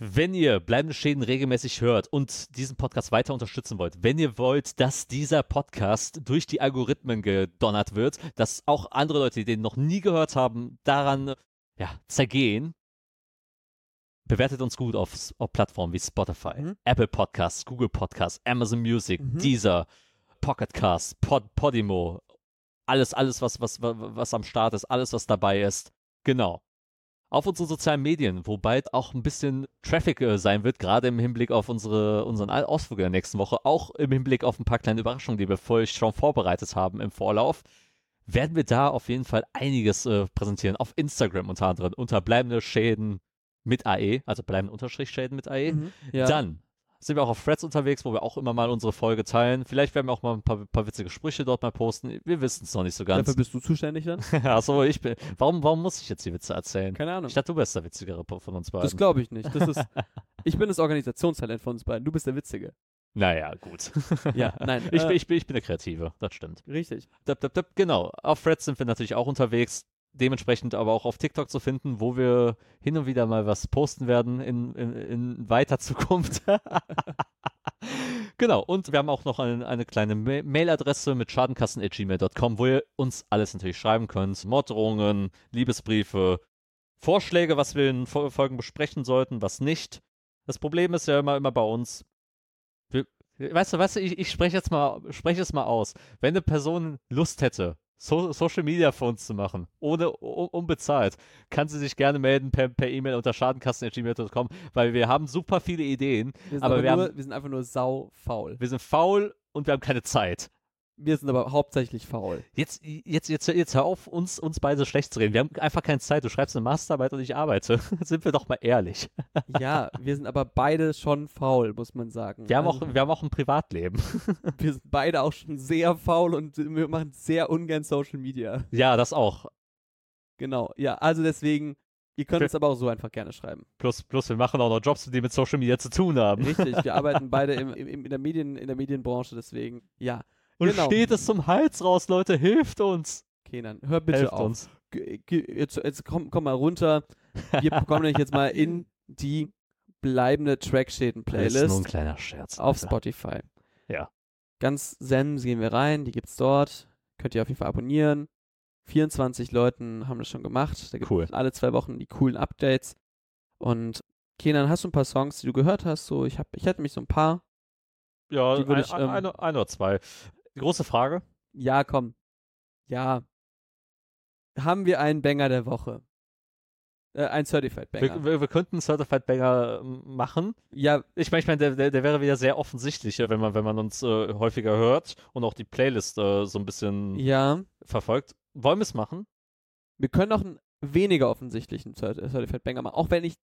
Wenn ihr bleibende Schäden regelmäßig hört und diesen Podcast weiter unterstützen wollt, wenn ihr wollt, dass dieser Podcast durch die Algorithmen gedonnert wird, dass auch andere Leute, die den noch nie gehört haben, daran ja, zergehen, bewertet uns gut auf, auf Plattformen wie Spotify, Mhm. Apple Podcasts, Google Podcasts, Amazon Music, Mhm. Deezer, Pocket Cast, Pod, Podimo, alles, alles, was, was, was, was am Start ist, alles, was dabei ist. Genau. Auf unseren sozialen Medien, wo bald auch ein bisschen Traffic äh, sein wird, gerade im Hinblick auf unsere, unseren Au- Ausflug in der nächsten Woche, auch im Hinblick auf ein paar kleine Überraschungen, die wir für euch schon vorbereitet haben im Vorlauf, werden wir da auf jeden Fall einiges äh, präsentieren. Auf Instagram unter anderem, unter bleibende Schäden mit AE, also bleibende Unterstrich Schäden mit AE. Mhm. Ja. Dann sind wir auch auf Threads unterwegs, wo wir auch immer mal unsere Folge teilen. Vielleicht werden wir auch mal ein paar, paar witzige Sprüche dort mal posten. Wir wissen es noch nicht so ganz. Dafür bist du zuständig dann? Achso, ich bin. Warum, warum muss ich jetzt die Witze erzählen? Keine Ahnung. Ich dachte, du wärst der witzigere von uns beiden. Das glaube ich nicht. Das ist, ich bin das Organisationstalent von uns beiden. Du bist der Witzige. naja, gut. Ja, nein. Ich, äh, bin, ich, bin, ich bin der Kreative, das stimmt. Richtig. Dab, dab, dab, genau. Auf Threads sind wir natürlich auch unterwegs. Dementsprechend aber auch auf TikTok zu finden, wo wir hin und wieder mal was posten werden in, in, in weiter Zukunft. genau, und wir haben auch noch eine, eine kleine Ma Mailadresse mit schadenkassen.gmail.com, wo ihr uns alles natürlich schreiben könnt. Morddrohungen, Liebesbriefe, Vorschläge, was wir in Fol- Folgen besprechen sollten, was nicht. Das Problem ist ja immer, immer bei uns. Weißt du, weißt du, ich, ich spreche jetzt mal, spreche es mal aus. Wenn eine Person Lust hätte, so Social Media für uns zu machen, ohne un- unbezahlt, kann sie sich gerne melden per E-Mail unter schadenkasten.gmail.com, weil wir haben super viele Ideen. Wir aber wir nur, haben- wir sind einfach nur sau faul. Wir sind faul und wir haben keine Zeit. Wir sind aber hauptsächlich faul. Jetzt, jetzt, jetzt, jetzt hör auf, uns, uns beide schlecht zu reden. Wir haben einfach keine Zeit. Du schreibst eine Masterarbeit und ich arbeite. Sind wir doch mal ehrlich. Ja, wir sind aber beide schon faul, muss man sagen. Wir haben Also, auch, wir haben auch ein Privatleben. wir sind beide auch schon sehr faul und wir machen sehr ungern Social Media. Ja, das auch. Genau. Ja, also deswegen, ihr könnt uns aber auch so einfach gerne schreiben. Plus, plus wir machen auch noch Jobs, die mit Social Media zu tun haben. Richtig, wir arbeiten beide im, im, in, der Medien, in der Medienbranche, deswegen, ja. Und genau. steht es zum Hals raus, Leute. Hilft uns. Kenan, hör bitte Helft auf. uns. Jetzt, jetzt komm, komm mal runter. Wir kommen nämlich jetzt mal in die bleibende Das ist nur ein Trackschäden-Playlist kleiner Scherz. auf Alter. Spotify. Ja. Ganz zen gehen wir rein, die gibt's dort. Könnt ihr auf jeden Fall abonnieren. 24 Leuten haben das schon gemacht. Da gibt Cool. alle zwei Wochen die coolen Updates. Und Kenan, hast du ein paar Songs, die du gehört hast? So, ich, hab, ich hätte mich so ein paar. Ja, ein, ich, ein, ähm, eine, ein oder zwei. Die große Frage. Ja, komm. Ja. Haben wir einen Banger der Woche? Äh, ein Certified Banger. Wir, wir, wir könnten einen Certified Banger ähm, machen. ja, Ich meine, ich mein, der, der, der wäre wieder sehr offensichtlich, wenn man, wenn man uns äh, häufiger hört und auch die Playlist äh, so ein bisschen ja. verfolgt. Wollen wir es machen? Wir können auch einen weniger offensichtlichen Cert- Certified Banger machen. Auch wenn ich.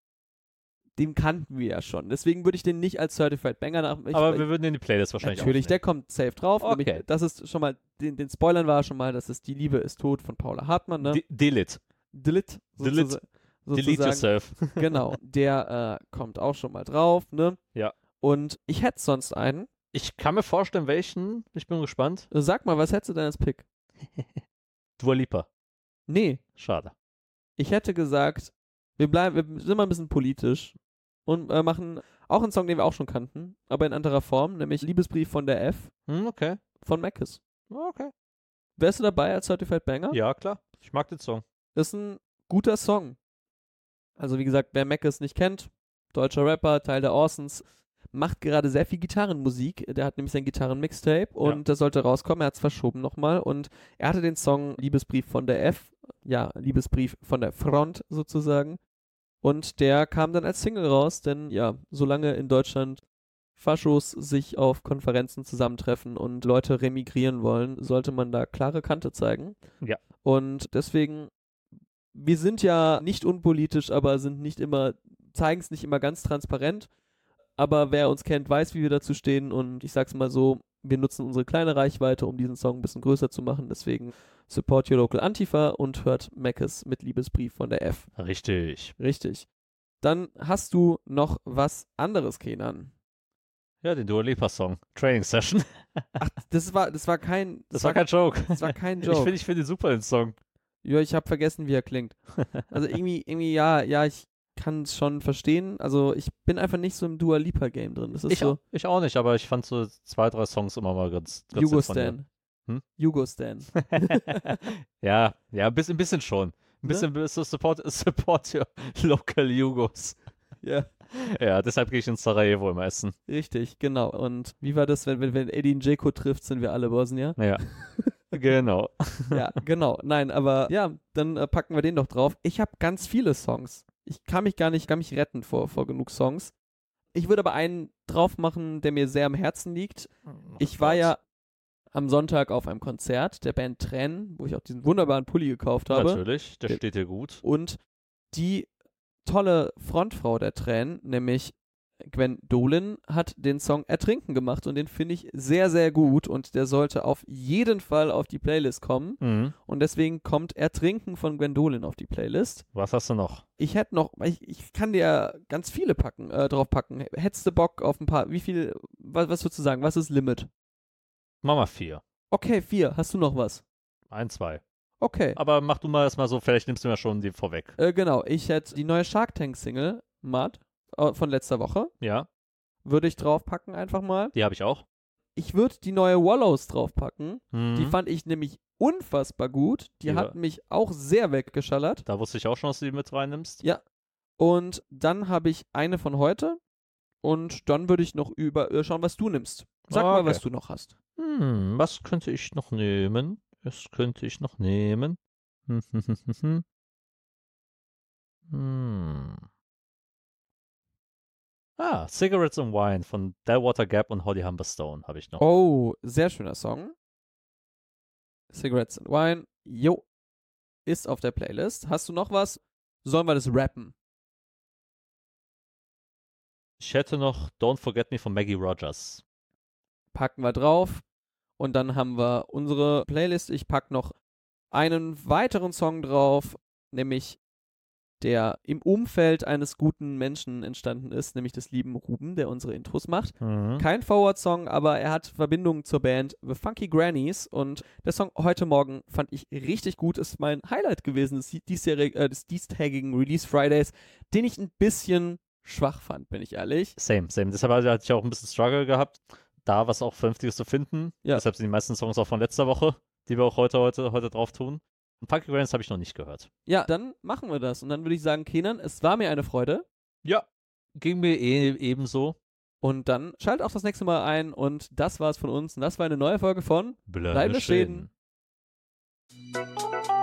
Den kannten wir ja schon. Deswegen würde ich den nicht als Certified Banger nach. Ich, Aber wir würden in die Playlist wahrscheinlich Natürlich, der kommt safe drauf. Okay. Nämlich, das ist schon mal, den, den Spoilern war schon mal, dass es Die Liebe ist tot von Paula Hartmann, ne? De Delete. Delete. Delete. Delete yourself. Genau, der äh, kommt auch schon mal drauf, ne? Ja. Und ich hätte sonst einen. Ich kann mir vorstellen, welchen. Ich bin gespannt. Sag mal, was hättest du denn als Pick? Dua Lipa. Nee, Schade. ich hätte gesagt, wir bleiben, wir sind mal ein bisschen politisch und äh, machen auch einen Song, den wir auch schon kannten, aber in anderer Form, nämlich Liebesbrief von der F Hm, okay. von Mackes. Okay. Wärst du dabei als Certified Banger? Ja, klar. Ich mag den Song. Ist ein guter Song. Also wie gesagt, wer Mackes nicht kennt, deutscher Rapper, Teil der Orsons, macht gerade sehr viel Gitarrenmusik. Der hat nämlich sein Gitarren-Mixtape und das sollte rauskommen. Er hat es verschoben nochmal und er hatte den Song Liebesbrief von der F, ja, Liebesbrief von der Front sozusagen. Und der kam dann als Single raus, denn ja, solange in Deutschland Faschos sich auf Konferenzen zusammentreffen und Leute remigrieren wollen, sollte man da klare Kante zeigen. Ja. Und deswegen, wir sind ja nicht unpolitisch, aber sind nicht immer, zeigen es nicht immer ganz transparent. Aber wer uns kennt, weiß, wie wir dazu stehen. Und ich sag's mal so, wir nutzen unsere kleine Reichweite, um diesen Song ein bisschen größer zu machen. Deswegen support your local Antifa und hört Meckes mit Liebesbrief von der F. Richtig. Richtig. Dann hast du noch was anderes, Kenan. Ja, den Dua Lipa Song. Training Session. Ach, das war, das war kein, Das war kein Joke. das war kein Ich Joke. finde ich find den super, den Song. ja, ich habe vergessen, wie er klingt. Also irgendwie, irgendwie, ja, ja, ich kann es schon verstehen. Also ich bin einfach nicht so im Dua Lipa Game drin. Das ist Ich, so auch, ich auch nicht, aber ich fand so zwei, drei Songs immer mal ganz, ganz ihr. Jugostan. Hm? Jugostan. ja, ja, ein bisschen, ein bisschen schon. Ein bisschen, bisschen support, support your local Jugos. ja, Ja, deshalb gehe ich in Sarajevo im Essen. richtig, genau. Und wie war das, wenn, wenn, wenn Edin Dzeko trifft, sind wir alle Bosnier? Ja. genau. ja, genau. Nein, aber ja, dann äh, packen wir den doch drauf. Ich habe ganz viele Songs. Ich kann mich gar nicht, kann mich retten vor, vor genug Songs. Ich würde aber einen drauf machen, der mir sehr am Herzen liegt. Ich war ja am Sonntag auf einem Konzert der Band Tränen, wo ich auch diesen wunderbaren Pulli gekauft habe. Natürlich, der Der- steht dir gut. Und die tolle Frontfrau der Tränen, nämlich Gwen Dolan hat den Song Ertrinken gemacht und den finde ich sehr, sehr gut und der sollte auf jeden Fall auf die Playlist kommen. Mhm. Und deswegen kommt Ertrinken von Gwen Dolan auf die Playlist. Was hast du noch? Ich hätte noch, ich, ich kann dir ganz viele packen, äh, drauf packen. Hättest du Bock auf ein paar, wie viel, was, was würdest du sagen, was ist Limit? Mach mal vier. Okay, vier. Hast du noch was? Ein, zwei. Okay. Aber mach du mal erstmal so, vielleicht nimmst du mir schon die vorweg. Äh, genau, ich hätte die neue Shark Tank Single, Mud, von letzter Woche. Ja, Würde ich draufpacken einfach mal. die habe ich auch. Ich würde die neue Wallows draufpacken. Mhm. Die fand ich nämlich unfassbar gut. Die Die hat mich auch sehr weggeschallert. da wusste ich auch schon, dass du die mit reinnimmst. Ja. Und dann habe ich eine von heute. Und dann würde ich noch über äh, schauen, was du nimmst. Sag mal, Okay. was du noch hast. Hm, was könnte ich noch nehmen? Was könnte ich noch nehmen? Hm, Ah, Cigarettes and Wine von Delwater Gap und Holly Humberstone habe ich noch. Oh, sehr schöner Song. Cigarettes and Wine. Jo. Ist auf der Playlist. Hast du noch was? Sollen wir das rappen? Ich hätte noch Don't Forget Me von Maggie Rogers. Packen wir drauf. Und dann haben wir unsere Playlist. Ich pack noch einen weiteren Song drauf, nämlich der im Umfeld eines guten Menschen entstanden ist, nämlich des lieben Ruben, der unsere Intros macht. Mhm. Kein Forward-Song, aber er hat Verbindungen zur Band The Funky Grannies und der Song heute Morgen fand ich richtig gut, ist mein Highlight gewesen des, diesjährig, äh, des diestägigen Release Fridays, den ich ein bisschen schwach fand, bin ich ehrlich. Same, same. Deshalb hatte ich auch ein bisschen Struggle gehabt, da was auch Vernünftiges zu finden. Ja. Deshalb sind die meisten Songs auch von letzter Woche, die wir auch heute, heute, heute drauf tun. Und Funky Grannies habe ich noch nicht gehört. Ja, dann machen wir das und dann würde ich sagen, Kenan, es war mir eine Freude Ja. Ging mir eh ebenso. und dann schalt auch das nächste Mal ein und das war's von uns und das war eine neue Folge von Bleib Bleib stehen. stehen.